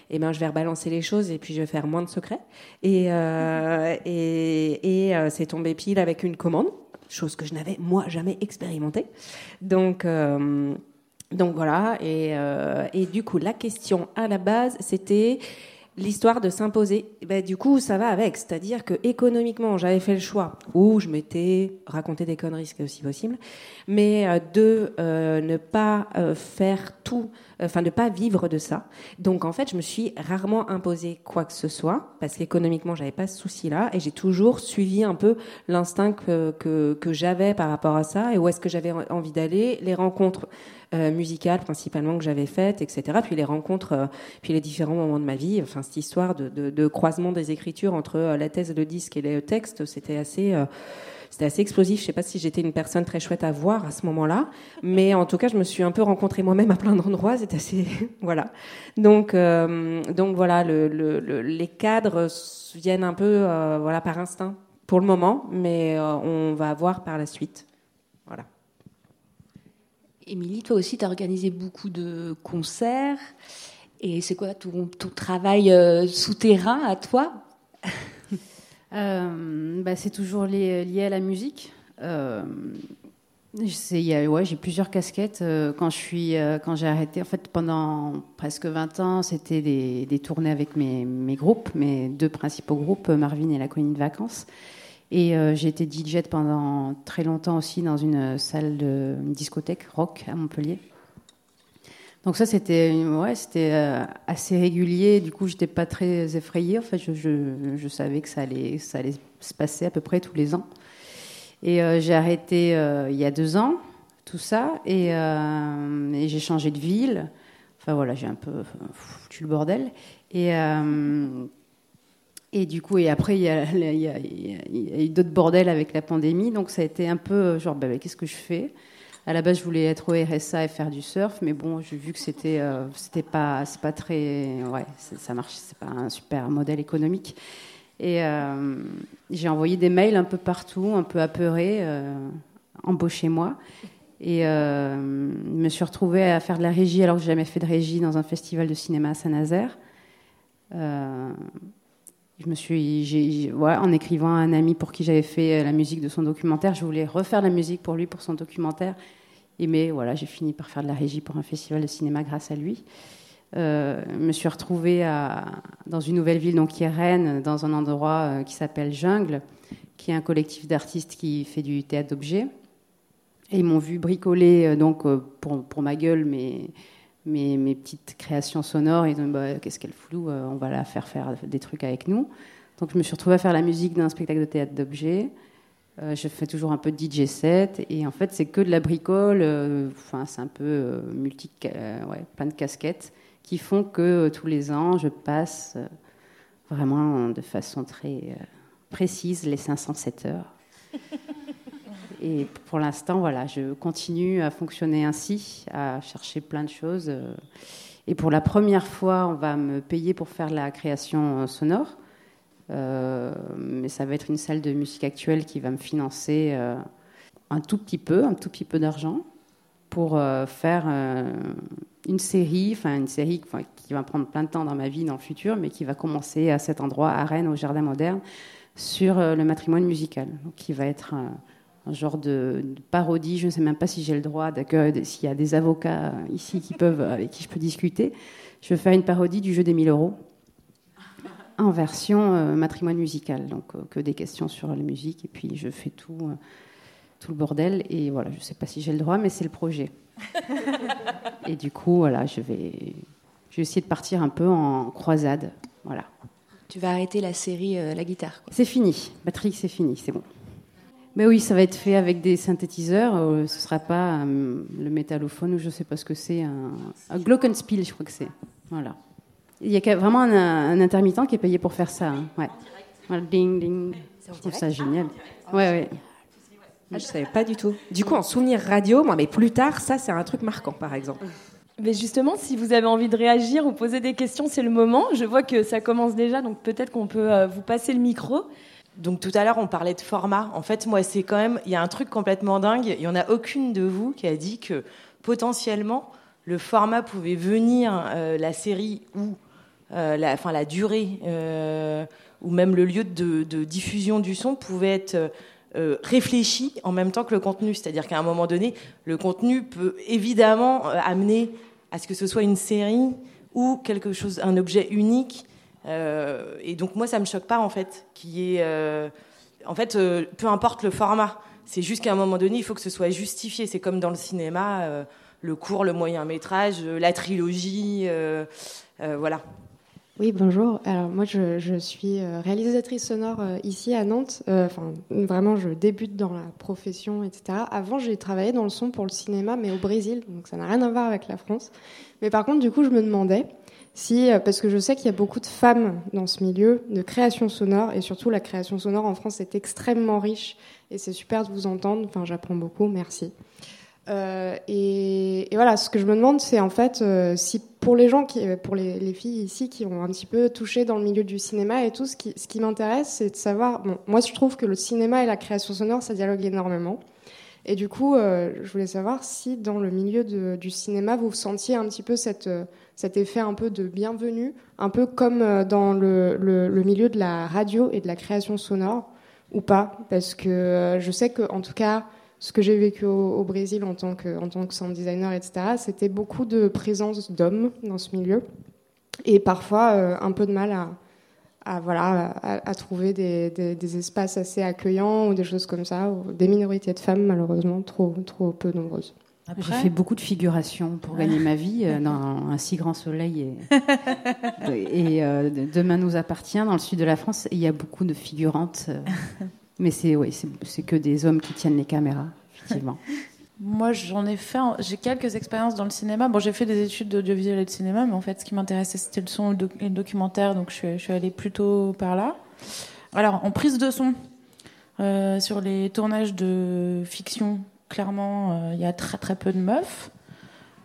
eh ben je vais rebalancer les choses et puis je vais faire moins de secrets. Et et, et c'est tombé pile avec une commande, chose que je n'avais moi jamais expérimentée. Donc donc voilà, et, et du coup la question à la base c'était l'histoire de s'imposer, ben, du coup, ça va avec. C'est-à-dire que économiquement, j'avais fait le choix où je m'étais raconté des conneries, aussi possible, mais euh, de euh, ne pas euh, faire tout, enfin, ne pas vivre de ça. Donc, en fait, je me suis rarement imposé quoi que ce soit parce qu'économiquement, j'avais pas ce souci-là et j'ai toujours suivi un peu l'instinct que, que, que j'avais par rapport à ça et où est-ce que j'avais envie d'aller, les rencontres euh, musicales principalement que j'avais faites, etc. Puis les rencontres, euh, puis les différents moments de ma vie. Enfin, cette histoire de, de, de croisement des écritures entre euh, la thèse, le disque et le texte, c'était assez c'était assez explosif. Je sais pas si j'étais une personne très chouette à voir à ce moment-là, mais en tout cas, je me suis un peu rencontrée moi-même à plein d'endroits. C'était assez, voilà. Donc, donc voilà, le, le, les cadres viennent un peu, voilà, par instinct pour le moment, mais on va voir par la suite. Voilà. Émilie, toi aussi, tu as organisé beaucoup de concerts. Et c'est quoi ton, travail euh, souterrain à toi? Euh, bah, c'est toujours lié, à la musique. Euh, j'ai plusieurs casquettes. Euh, quand euh, j'ai arrêté, en fait, pendant presque 20 ans, c'était des, tournées avec mes, groupes, mes deux principaux groupes, Marvin et la Colonie de Vacances. Et euh, j'ai été DJ pendant très longtemps aussi dans une salle de discothèque rock à Montpellier. Donc ça, c'était ouais, c'était euh, assez régulier. Du coup, j'étais pas très effrayée. En fait, je, je, savais que ça allait, ça allait se passer à peu près tous les ans. Et euh, j'ai arrêté euh, il y a deux ans tout ça, et, j'ai changé de ville. Enfin voilà, j'ai un peu foutu le bordel. Et et du coup, et après, il y a, il y a- eu d'autres bordels avec la pandémie. Donc, ça a été un peu genre, bah, qu'est-ce que je fais? À la base, je voulais être au RSA et faire du surf, mais bon, j'ai vu que c'était, euh, c'était pas, c'est pas très, ouais, ça marche, c'est pas un super modèle économique. Et euh, j'ai envoyé des mails un peu partout, un peu apeurés, euh, embauchez-moi. Et euh, je me suis retrouvée à faire de la régie alors que j'ai jamais fait de régie dans un festival de cinéma à Saint-Nazaire. Je me suis, en écrivant à un ami pour qui j'avais fait euh, la musique de son documentaire, je voulais refaire la musique pour lui pour son documentaire. Mais voilà, j'ai fini par faire de la régie pour un festival de cinéma grâce à lui. Euh, je me suis retrouvée dans une nouvelle ville, donc qui est Rennes, dans un endroit euh, qui s'appelle Jungle, qui est un collectif d'artistes qui fait du théâtre d'objets. Et ils m'ont vu bricoler donc pour, pour ma gueule mes, mes, petites créations sonores. Ils ont dit qu'est-ce qu'elle floue, euh, on va la faire faire des trucs avec nous. Donc je me suis retrouvée à faire la musique d'un spectacle de théâtre d'objets. Euh, je fais toujours un peu de DJ set et en fait c'est que de la bricole. euh, Enfin c'est un peu multi, plein de casquettes qui font que tous les ans je passe vraiment de façon très précise les 507 heures. Et pour l'instant, voilà, je continue à fonctionner ainsi, à chercher plein de choses. Et pour la première fois, on va me payer pour faire la création euh, sonore. Euh, mais ça va être une salle de musique actuelle qui va me financer euh, un tout petit peu, un tout petit peu d'argent pour faire une série, enfin une série qui va prendre plein de temps dans ma vie dans le futur, mais qui va commencer à cet endroit, à Rennes, au Jardin Moderne, sur le matrimoine musical, qui va être un, genre de, de parodie. Je ne sais même pas si j'ai le droit d'accueillir, s'il y a des avocats ici qui peuvent, avec qui je peux discuter. Je vais faire une parodie du jeu des 1000 euros en version euh, matrimoine musical, donc euh, que des questions sur la musique, et puis je fais tout, euh, tout le bordel, et voilà, je ne sais pas si j'ai le droit, mais c'est le projet. et du coup, voilà, je vais, je vais essayer de partir un peu en croisade, voilà. Tu vas arrêter la série euh, La guitare. C'est fini, batterie, c'est fini, c'est bon. Mais oui, ça va être fait avec des synthétiseurs. euh, ce sera pas euh, le métallophone ou je sais pas ce que c'est, un, un glockenspiel, je crois que c'est. Voilà. Il y a vraiment un, un intermittent qui est payé pour faire ça. hein. Ouais. Voilà, ding ding. Je trouve ça génial. Ouais, ouais. Ah, je savais pas du tout. Du coup, en souvenir radio, moi, mais plus tard, ça, c'est un truc marquant, par exemple. Mais justement, si vous avez envie de réagir ou poser des questions, c'est le moment. Je vois que ça commence déjà, donc peut-être qu'on peut euh, vous passer le micro. Donc tout à l'heure, on parlait de format. En fait, moi, c'est quand même, il y a un truc complètement dingue. Il y en a aucune de vous qui a dit que potentiellement le format pouvait venir, euh, la série ou euh, la, la durée euh, ou même le lieu de, de diffusion du son pouvait être réfléchi en même temps que le contenu. C'est-à-dire qu'à un moment donné, le contenu peut évidemment amener à ce que ce soit une série ou quelque chose, un objet unique. Euh, et donc moi, ça me choque pas en fait, qui est, euh, en fait, euh, peu importe le format. C'est juste qu'à un moment donné, il faut que ce soit justifié. C'est comme dans le cinéma, euh, le court, le moyen métrage, la trilogie, voilà. Oui, bonjour. Alors moi, je, suis réalisatrice sonore ici à Nantes. Enfin, vraiment, je débute dans la profession, etc. Avant, j'ai travaillé dans le son pour le cinéma, mais au Brésil, donc ça n'a rien à voir avec la France. Mais par contre, du coup, je me demandais euh, parce que je sais qu'il y a beaucoup de femmes dans ce milieu de création sonore, et surtout la création sonore en France est extrêmement riche, et c'est super de vous entendre. Enfin, j'apprends beaucoup. Merci. Euh, et, voilà, ce que je me demande, c'est en fait euh, si pour les gens, qui, pour les, les filles ici qui ont un petit peu touché dans le milieu du cinéma et tout, ce qui, m'intéresse, c'est de savoir. Bon, moi, je trouve que le cinéma et la création sonore, ça dialogue énormément. Et du coup, je voulais savoir si dans le milieu du cinéma, vous sentiez un petit peu cette, cet effet un peu de bienvenue, un peu comme euh, dans le, milieu de la radio et de la création sonore, ou pas Parce que euh, je sais que, en tout cas, ce que j'ai vécu au, Brésil en tant, que, sound designer, etc., c'était beaucoup de présence d'hommes dans ce milieu, et parfois euh, un peu de mal à, trouver des, espaces assez accueillants ou des choses comme ça, ou des minorités de femmes malheureusement trop peu nombreuses. J'ai fait beaucoup de figurations pour gagner ma vie euh, dans un si grand soleil. Et, et, euh, Demain nous appartient, dans le sud de la France, il y a beaucoup de figurantes. euh, mais c'est que des hommes qui tiennent les caméras, effectivement. Moi, j'en ai fait, j'ai quelques expériences dans le cinéma. Bon, j'ai fait des études d'audiovisuel et de cinéma, mais en fait, ce qui m'intéressait, c'était le son et le, doc- et le documentaire, donc je suis, je suis allée plutôt par là. Alors, en prise de son, sur les tournages de fiction, clairement, euh, il y a très très peu de meufs.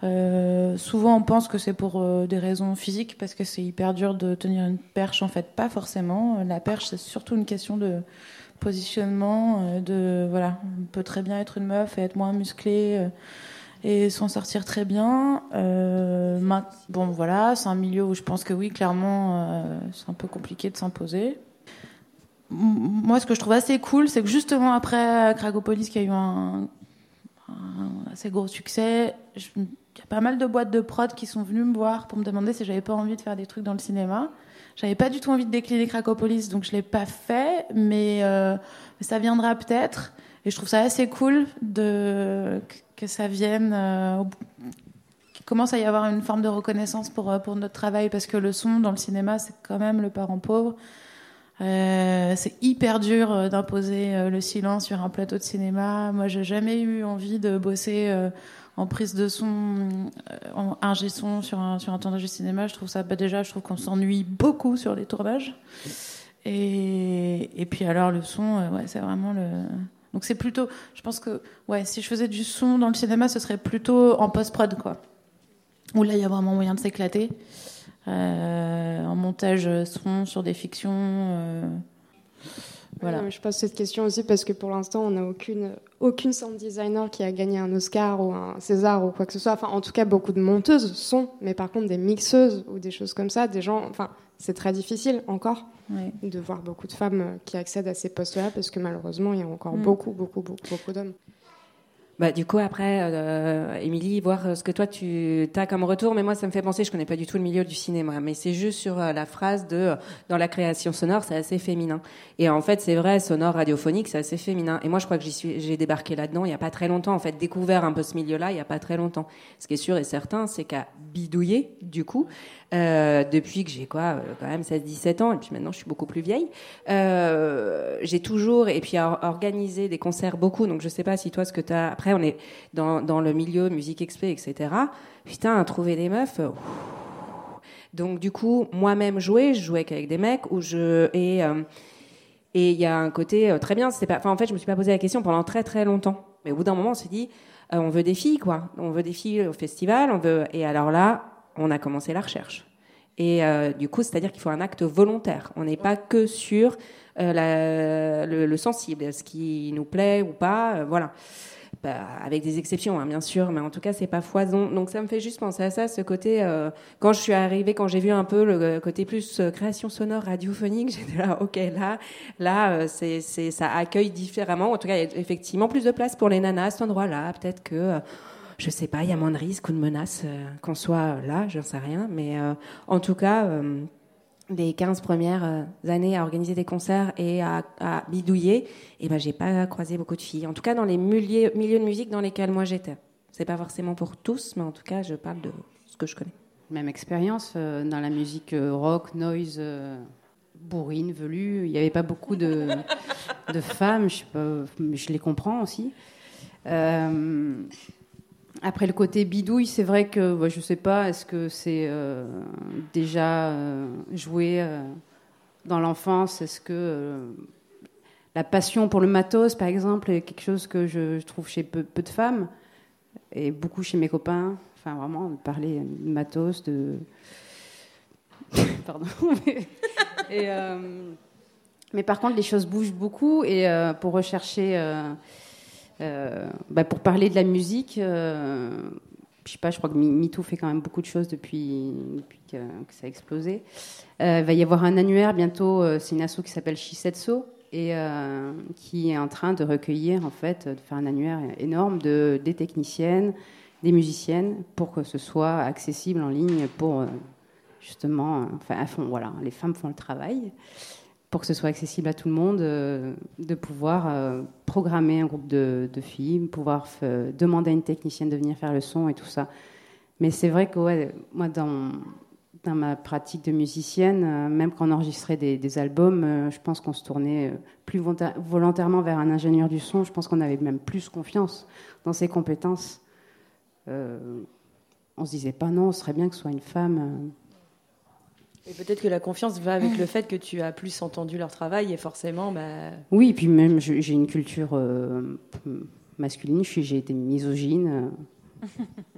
Euh, souvent, on pense que c'est pour euh, des raisons physiques, parce que c'est hyper dur de tenir une perche. En fait, pas forcément. La perche, c'est surtout une question de positionnement. de voilà, on peut très bien être une meuf et être moins musclée et s'en sortir très bien. Bon, voilà, c'est un milieu où je pense que oui, clairement, c'est un peu compliqué de s'imposer. Moi, ce que je trouve assez cool, c'est que justement après Cragopolis, qui a eu un, un assez gros succès, il y a pas mal de boîtes de prod qui sont venues me voir pour me demander si j'avais pas envie de faire des trucs dans le cinéma. J'avais pas du tout envie de décliner Cracopolis, donc je l'ai pas fait, mais, euh, ça viendra peut-être. Et je trouve ça assez cool que ça vienne, euh, qu'il commence à y avoir une forme de reconnaissance pour euh, pour notre travail, parce que le son dans le cinéma, c'est quand même le parent pauvre. Euh, c'est hyper dur euh, d'imposer euh, le silence sur un plateau de cinéma. Moi, j'ai jamais eu envie de bosser en prise de son, en ingé son sur un, sur un tournage de cinéma. Je trouve ça, bah, déjà, je trouve qu'on s'ennuie beaucoup sur les tournages. Et, et puis alors, le son, ouais, c'est vraiment le. Donc c'est plutôt, je pense que, ouais, si je faisais du son dans le cinéma, ce serait plutôt en post-prod, quoi. Où là, il y a vraiment moyen de s'éclater. Euh, en montage son sur des fictions. euh, voilà. Je pose cette question aussi parce que pour l'instant, on n'a aucune, aucune sound designer qui a gagné un Oscar ou un César ou quoi que ce soit. Enfin, en tout cas, beaucoup de monteuses sont, mais par contre, des mixeuses ou des choses comme ça, des gens. Enfin, c'est très difficile encore de voir beaucoup de femmes euh, qui accèdent à ces postes-là parce que malheureusement, il y a encore Mm. beaucoup, beaucoup, beaucoup, beaucoup d'hommes. Bah, du coup, après, euh, Émilie, voir euh, ce que toi tu as comme retour, mais moi ça me fait penser, je connais pas du tout le milieu du cinéma, mais c'est juste sur euh, la phrase de dans la création sonore, c'est assez féminin. Et en fait, c'est vrai, sonore radiophonique, c'est assez féminin. Et moi, je crois que j'y suis, j'ai débarqué là-dedans il y a pas très longtemps, en fait, découvert un peu ce milieu-là il y a pas très longtemps. Ce qui est sûr et certain, c'est qu'à bidouiller, du coup, euh, depuis que j'ai quoi, euh, quand même 16-17 ans, et puis maintenant je suis beaucoup plus vieille, euh, j'ai toujours, et puis à organiser des concerts beaucoup, donc je sais pas si toi ce que tu as, après on est dans, dans le milieu musique expé, etc. Putain, trouver des meufs. euh, donc du coup, moi-même jouer, je jouais qu'avec des mecs, où je, et euh, et il y a un côté euh, très bien, c'est pas, enfin en fait je me suis pas posé la question pendant très très longtemps, mais au bout d'un moment on s'est dit, on veut des filles quoi, on veut des filles au festival, on veut, et alors là, on a commencé la recherche. Et euh, du coup, c'est-à-dire qu'il faut un acte volontaire. On n'est pas que sur euh, le, le sensible, ce qui nous plaît ou pas, euh, voilà. Bah, avec des exceptions, hein, bien sûr, mais en tout cas, c'est pas foison. Donc, ça me fait juste penser à ça, ce côté. quand je suis arrivée, quand j'ai vu un peu le côté plus création sonore radiophonique, j'étais là, ok, là, là, c'est, ça accueille différemment. En tout cas, il y a effectivement plus de place pour les nanas à cet endroit-là. Peut-être que je sais pas, il y a moins de risques ou de menaces euh, qu'on soit là, j'en sais rien. Mais euh, en tout cas, euh, les 15 premières années à organiser des concerts et à, bidouiller, et ben j'ai pas croisé beaucoup de filles. En tout cas, dans les milieux, de musique dans lesquels moi j'étais. C'est pas forcément pour tous, mais en tout cas, je parle de ce que je connais. Même expérience dans la musique rock, noise, euh, bourrine, velue. Il n'y avait pas beaucoup de, femmes, je, sais pas, je les comprends aussi. Après le côté bidouille, c'est vrai que je ne sais pas, est-ce que c'est euh, déjà euh, joué euh, dans l'enfance? Est-ce que la passion pour le matos, par exemple, est quelque chose que je, trouve chez peu, de femmes? Et beaucoup chez mes copains Enfin, vraiment, parler de matos, de. Pardon. mais- par contre, les choses bougent beaucoup et pour rechercher. Euh, Euh, bah, pour parler de la musique, euh, je sais pas, je crois que Me- MeToo fait quand même beaucoup de choses depuis, que, ça a explosé. Euh, il va y avoir un annuaire bientôt, euh, c'est une asso qui s'appelle Shisetso et euh, qui est en train de recueillir, en fait, de faire un annuaire énorme de, des techniciennes, des musiciennes, pour que ce soit accessible en ligne pour euh, justement, euh, enfin, à fond, voilà, les femmes font le travail pour que ce soit accessible à tout le monde, euh, de pouvoir euh, programmer un groupe de, filles, pouvoir f- demander à une technicienne de venir faire le son et tout ça. Mais c'est vrai que ouais, moi, dans, ma pratique de musicienne, euh, même quand on enregistrait des, albums, euh, je pense qu'on se tournait euh, plus volonta- volontairement vers un ingénieur du son. Je pense qu'on avait même plus confiance dans ses compétences. Euh, on se disait pas non, ce serait bien que ce soit une femme. Et peut-être que la confiance va avec le fait que tu as plus entendu leur travail et forcément, bah, Oui, et puis même, j'ai une culture euh, masculine, j'ai été misogyne, euh,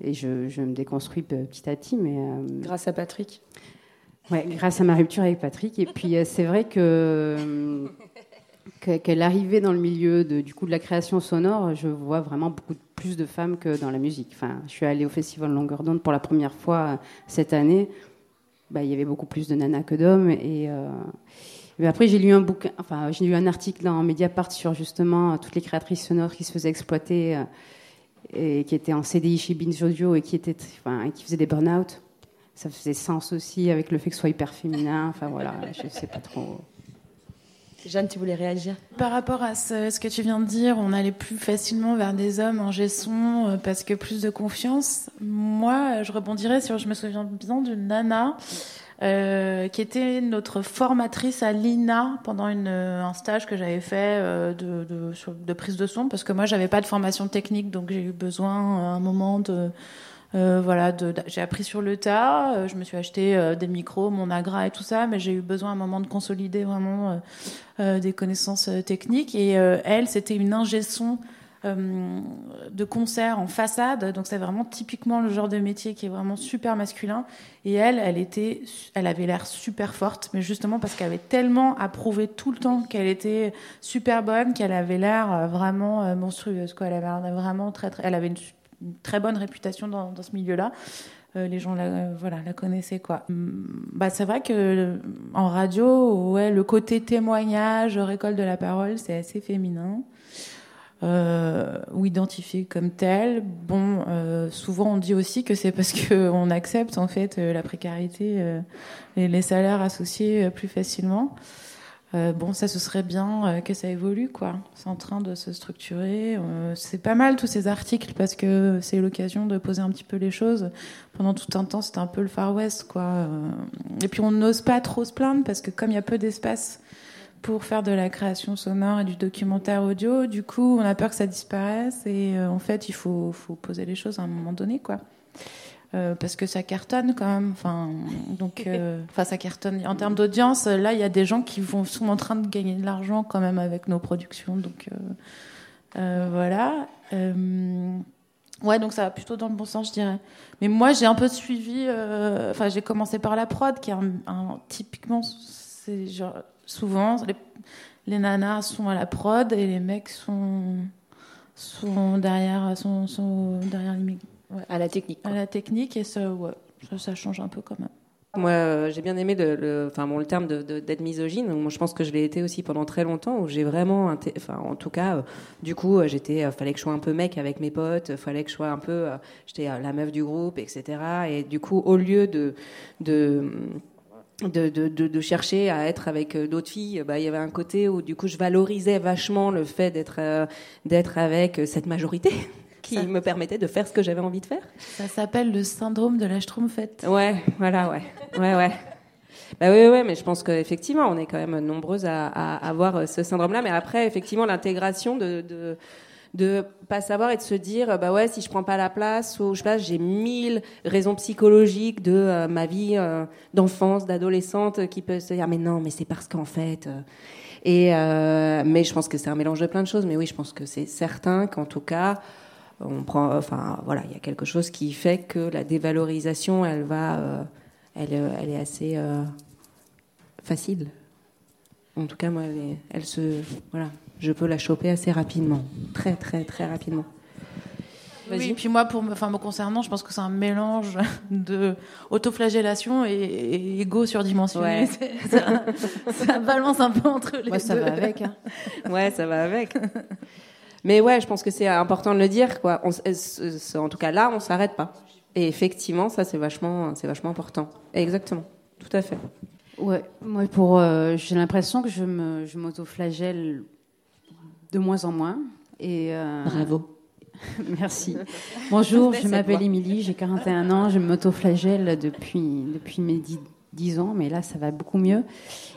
et je, je me déconstruis pe- petit à petit, mais... euh, grâce à Patrick. Ouais, grâce à ma rupture avec Patrick. Et puis, euh, c'est vrai que, que- qu'elle arrivait dans le milieu de, du coup, de la création sonore, je vois vraiment beaucoup plus de femmes que dans la musique. Enfin, je suis allée au Festival Longueur d'onde pour la première fois cette année. Bah, il y avait beaucoup plus de nanas que d'hommes. Et, euh, mais après, j'ai lu un bouquin, enfin, j'ai lu un article dans Mediapart sur justement euh, toutes les créatrices sonores qui se faisaient exploiter euh, et qui étaient en CDI chez Binge Audio et qui, étaient, enfin, qui faisaient des burn-out. Ça faisait sens aussi avec le fait que ce soit hyper féminin. Enfin voilà, je sais pas trop. Jeanne, tu voulais réagir Par rapport à ce, que tu viens de dire, on allait plus facilement vers des hommes en gestion euh, parce que plus de confiance. Moi, je rebondirais sur, je me souviens bien d'une nana euh, qui était notre formatrice à l'INA pendant une, un stage que j'avais fait euh, de, de prise de son parce que moi, j'avais pas de formation technique, donc j'ai eu besoin à un moment de euh, voilà, j'ai appris sur le tas. euh, je me suis acheté euh, des micros, mon agra et tout ça, mais j'ai eu besoin à un moment de consolider vraiment des connaissances techniques. Et elle, c'était une ingé de concert en façade, donc c'est vraiment typiquement le genre de métier qui est vraiment super masculin. Et elle, elle était, elle avait l'air super forte, mais justement parce qu'elle avait tellement approuvé tout le temps qu'elle était super bonne, qu'elle avait l'air vraiment monstrueuse. Quoi. Elle avait vraiment très, très, elle avait très bonne réputation dans, dans ce milieu-là. Euh, les gens la, voilà, la connaissaient quoi. Hum, Bah, c'est vrai que euh, en radio, ouais, le côté témoignage, récolte de la parole, c'est assez féminin. Euh, ou identifié comme tel. Bon, euh, souvent on dit aussi que c'est parce que on accepte en fait la précarité et les salaires associés plus facilement. Euh, bon, ça, ce serait bien euh, que ça évolue, quoi. C'est en train de se structurer. Euh, c'est pas mal tous ces articles parce que c'est l'occasion de poser un petit peu les choses. Pendant tout un temps, c'était un peu le Far West, quoi. Et puis on n'ose pas trop se plaindre parce que comme il y a peu d'espace pour faire de la création sonore et du documentaire audio, du coup, on a peur que ça disparaisse et en fait, il faut, faut poser les choses à un moment donné, quoi. Euh, parce que ça cartonne quand même. Enfin, donc, euh, enfin, ça cartonne en termes d'audience. Là, il y a des gens qui vont sont en train de gagner de l'argent quand même avec nos productions. Donc, euh, voilà. Ouais, donc ça va plutôt dans le bon sens, je dirais. Mais moi, j'ai un peu suivi. Enfin, j'ai commencé par la prod, qui est un, un- typiquement, c'est genre souvent les, les nanas sont à la prod et les mecs sont sont derrière sont, sont derrière les ouais. à la technique. À la technique et ça, ouais, ça, ça change un peu quand même. Moi, euh, j'ai bien aimé le, le, enfin, bon, le terme de- de- d'être misogyne. Moi, je pense que je l'ai été aussi pendant très longtemps, où j'ai vraiment, enfin, en tout cas, euh, du coup, euh, j'étais, euh, fallait que je sois un peu mec avec mes potes, euh, fallait que je sois un peu, euh, j'étais euh, la meuf du groupe, etc. Et du coup, au lieu de, de de, de, de, de chercher à être avec d'autres filles, bah, il y avait un côté où du coup je valorisais vachement le fait d'être euh, d'être avec cette majorité qui me permettait de faire ce que j'avais envie de faire. Ça s'appelle le syndrome de la Schtroumpfette. Ouais, voilà, ouais, ouais, ouais. Bah oui, ouais, mais je pense qu'effectivement, on est quand même nombreuses à, à avoir euh, ce syndrome-là. Mais après, effectivement, l'intégration de, de de pas savoir et de se dire bah ouais si je prends pas la place ou je sais pas j'ai mille raisons psychologiques de euh, ma vie euh, d'enfance d'adolescente qui peut se dire mais non mais c'est parce qu'en fait euh, et mais je pense que c'est un mélange de plein de choses mais oui je pense que c'est certain qu'en tout cas on prend enfin voilà il y a quelque chose qui fait que la dévalorisation elle va euh, elle euh, elle est assez euh, facile en tout cas moi elle, se voilà je peux la choper assez rapidement, très très très rapidement. Oui, et puis moi, pour me, enfin, me concernant, je pense que c'est un mélange de autoflagellation et, et égo surdimensionné. Ouais. Ça, ça balance un peu entre les ça deux. va avec, hein. Ouais, ça va avec. Mais ouais, je pense que c'est important de le dire, quoi. On s- s- en tout cas, là, on s'arrête pas. Et effectivement, ça, c'est vachement, c'est vachement important. Exactement, tout à fait. Ouais, moi, pour, euh, j'ai l'impression que je me, je m'autoflagelle de moins en moins. Et euh, Bravo. Merci. Bonjour, je m'appelle Émilie, j'ai 41 ans, je m'autoflagelle depuis, depuis mes 10, 10 ans, mais là, ça va beaucoup mieux.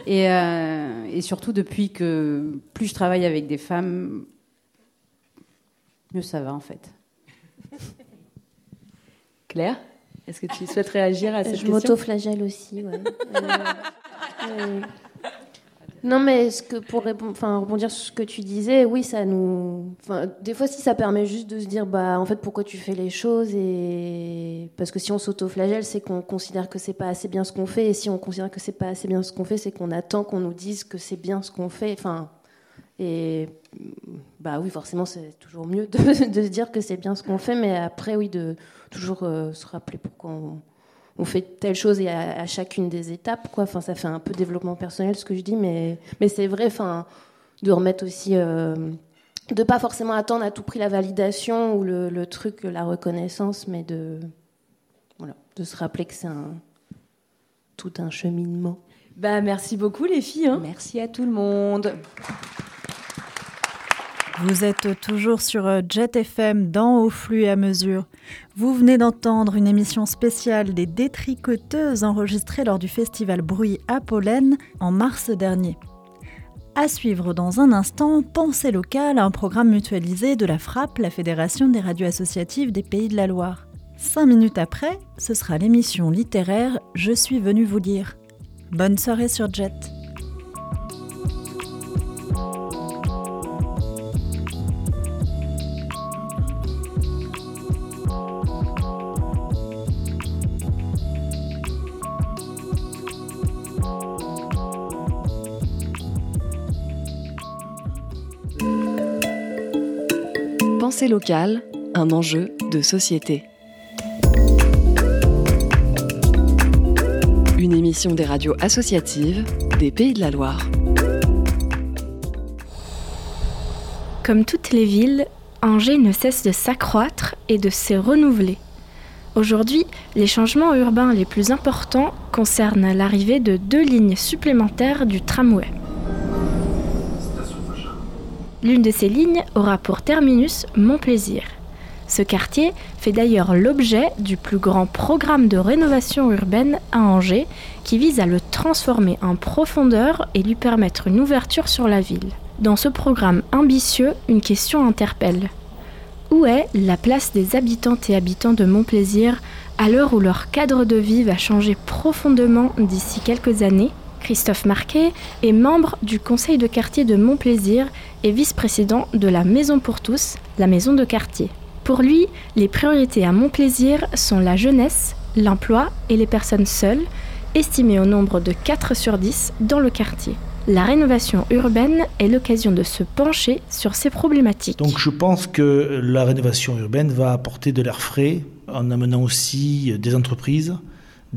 Et, euh, et surtout, depuis que plus je travaille avec des femmes, mieux ça va, en fait. Claire, est-ce que tu souhaites réagir à cette Je question? m'autoflagelle aussi, ouais. Euh, euh, Non, mais ce que pour enfin rebondir sur ce que tu disais, oui, ça nous, enfin des fois si ça permet juste de se dire, bah en fait pourquoi tu fais les choses et parce que si on s'autoflagelle, c'est qu'on considère que c'est pas assez bien ce qu'on fait et si on considère que c'est pas assez bien ce qu'on fait, c'est qu'on attend qu'on nous dise que c'est bien ce qu'on fait, enfin et bah oui, forcément c'est toujours mieux de, de dire que c'est bien ce qu'on fait, mais après oui de toujours euh, se rappeler pourquoi on on fait telle chose et à, à chacune des étapes quoi. Enfin ça fait un peu développement personnel ce que je dis mais mais c'est vrai enfin de remettre aussi euh, de pas forcément attendre à tout prix la validation ou le, le truc la reconnaissance mais de voilà de se rappeler que c'est un tout un cheminement. Bah merci beaucoup les filles hein. merci à tout le monde Vous êtes toujours sur euh, Jet FM dans Au flux et à mesure. Vous venez d'entendre une émission spéciale des détricoteuses enregistrée lors du festival Bruit à Pollen en mars dernier. À suivre dans un instant, Pensée locale, un programme mutualisé de la FRAP, la Fédération des radios associatives des Pays de la Loire. Cinq minutes après, ce sera l'émission littéraire Je suis venu vous lire. Bonne soirée sur Jet. Pensée locale, un enjeu de société. Une émission des radios associatives des Pays de la Loire. Comme toutes les villes, Angers ne cesse de s'accroître et de se renouveler. Aujourd'hui, les changements urbains les plus importants concernent l'arrivée de deux lignes supplémentaires du tramway. L'une de ces lignes aura pour terminus Montplaisir. Ce quartier fait d'ailleurs l'objet du plus grand programme de rénovation urbaine à Angers qui vise à le transformer en profondeur et lui permettre une ouverture sur la ville. Dans ce programme ambitieux, une question interpelle. Où est la place des habitantes et habitants de Montplaisir à l'heure où leur cadre de vie va changer profondément d'ici quelques années? Christophe Marquet est membre du conseil de quartier de Montplaisir et vice-président de la Maison pour tous, la maison de quartier. Pour lui, les priorités à Montplaisir sont la jeunesse, l'emploi et les personnes seules, estimées au nombre de 4 sur 10 dans le quartier. La rénovation urbaine est l'occasion de se pencher sur ces problématiques. Donc je pense que la rénovation urbaine va apporter de l'air frais en amenant aussi des entreprises,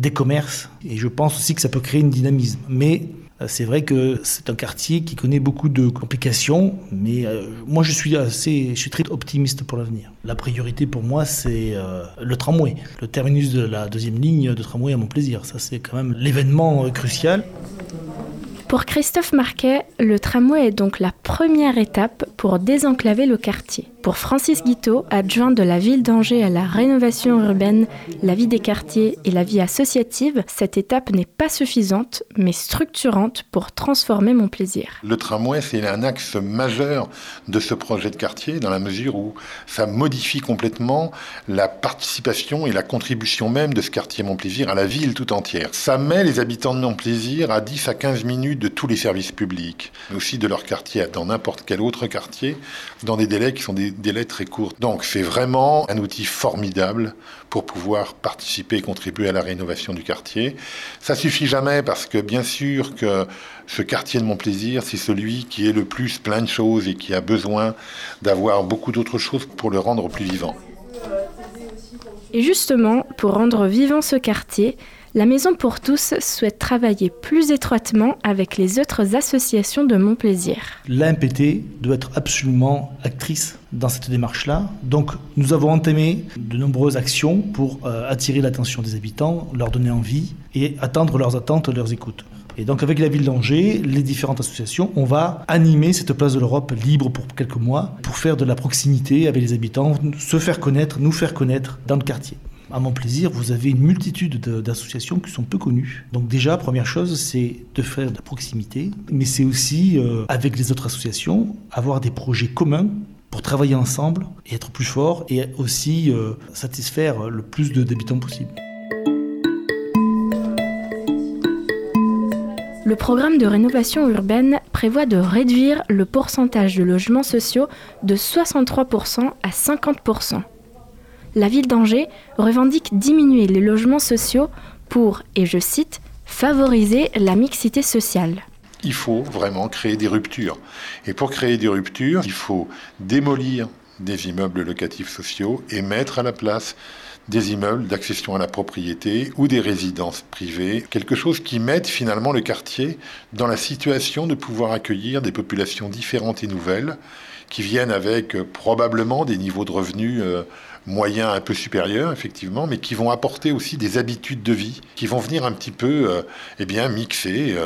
des commerces, et je pense aussi que ça peut créer une dynamisme. Mais euh, c'est vrai que c'est un quartier qui connaît beaucoup de complications, mais euh, moi je suis assez, je suis très optimiste pour l'avenir. La priorité pour moi c'est euh, le tramway, le terminus de la deuxième ligne de tramway à mon plaisir. Ça c'est quand même l'événement crucial. Pour Christophe Marquet, le tramway est donc la première étape pour désenclaver le quartier. Pour Francis Guiteau, adjoint de la ville d'Angers à la rénovation urbaine, la vie des quartiers et la vie associative, cette étape n'est pas suffisante, mais structurante pour transformer mon plaisir. Le tramway, c'est un axe majeur de ce projet de quartier, dans la mesure où ça modifie complètement la participation et la contribution même de ce quartier Montplaisir à la ville tout entière. Ça met les habitants de Montplaisir à 10 à 15 minutes de tous les services publics, mais aussi de leur quartier dans n'importe quel autre quartier dans des délais qui sont des délais très courts. Donc c'est vraiment un outil formidable pour pouvoir participer et contribuer à la rénovation du quartier. Ça suffit jamais parce que bien sûr que ce quartier de mon plaisir, c'est celui qui est le plus plein de choses et qui a besoin d'avoir beaucoup d'autres choses pour le rendre plus vivant. Et justement, pour rendre vivant ce quartier, la Maison pour tous souhaite travailler plus étroitement avec les autres associations de Mon Plaisir. L'AMPT doit être absolument actrice dans cette démarche-là. Donc nous avons entamé de nombreuses actions pour euh, attirer l'attention des habitants, leur donner envie et attendre leurs attentes, leurs écoutes. Et donc avec la ville d'Angers, les différentes associations, on va animer cette place de l'Europe libre pour quelques mois pour faire de la proximité avec les habitants, se faire connaître, nous faire connaître dans le quartier à mon plaisir, vous avez une multitude d'associations qui sont peu connues. Donc déjà, première chose, c'est de faire de la proximité, mais c'est aussi, euh, avec les autres associations, avoir des projets communs pour travailler ensemble et être plus fort et aussi euh, satisfaire le plus d'habitants possible. Le programme de rénovation urbaine prévoit de réduire le pourcentage de logements sociaux de 63% à 50% la ville d'Angers revendique diminuer les logements sociaux pour, et je cite, favoriser la mixité sociale. Il faut vraiment créer des ruptures. Et pour créer des ruptures, il faut démolir des immeubles locatifs sociaux et mettre à la place des immeubles d'accession à la propriété ou des résidences privées, quelque chose qui mette finalement le quartier dans la situation de pouvoir accueillir des populations différentes et nouvelles qui viennent avec euh, probablement des niveaux de revenus euh, moyens un peu supérieurs, effectivement, mais qui vont apporter aussi des habitudes de vie, qui vont venir un petit peu euh, eh bien, mixer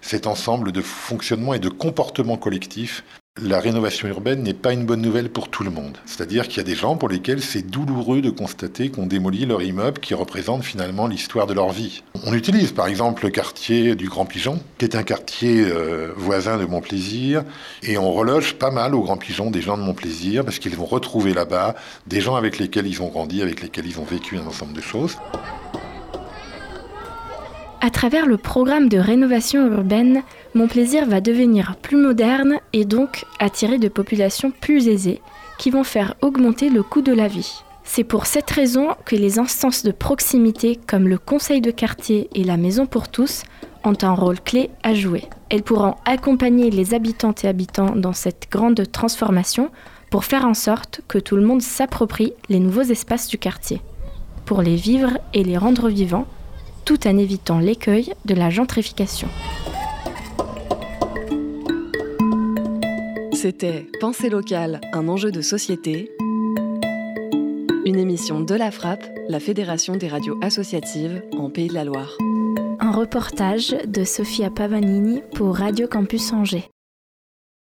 cet ensemble de fonctionnement et de comportements collectifs la rénovation urbaine n'est pas une bonne nouvelle pour tout le monde. C'est-à-dire qu'il y a des gens pour lesquels c'est douloureux de constater qu'on démolit leur immeuble qui représente finalement l'histoire de leur vie. On utilise par exemple le quartier du Grand Pigeon, qui est un quartier euh, voisin de Montplaisir, et on reloge pas mal au Grand Pigeon des gens de Montplaisir parce qu'ils vont retrouver là-bas des gens avec lesquels ils ont grandi, avec lesquels ils ont vécu un ensemble de choses. À travers le programme de rénovation urbaine, mon plaisir va devenir plus moderne et donc attirer de populations plus aisées qui vont faire augmenter le coût de la vie. C'est pour cette raison que les instances de proximité comme le conseil de quartier et la maison pour tous ont un rôle clé à jouer. Elles pourront accompagner les habitantes et habitants dans cette grande transformation pour faire en sorte que tout le monde s'approprie les nouveaux espaces du quartier, pour les vivre et les rendre vivants tout en évitant l'écueil de la gentrification. C'était Pensée locale, un enjeu de société. Une émission de la Frappe, la Fédération des radios associatives en Pays de la Loire. Un reportage de Sophia Pavanini pour Radio Campus Angers.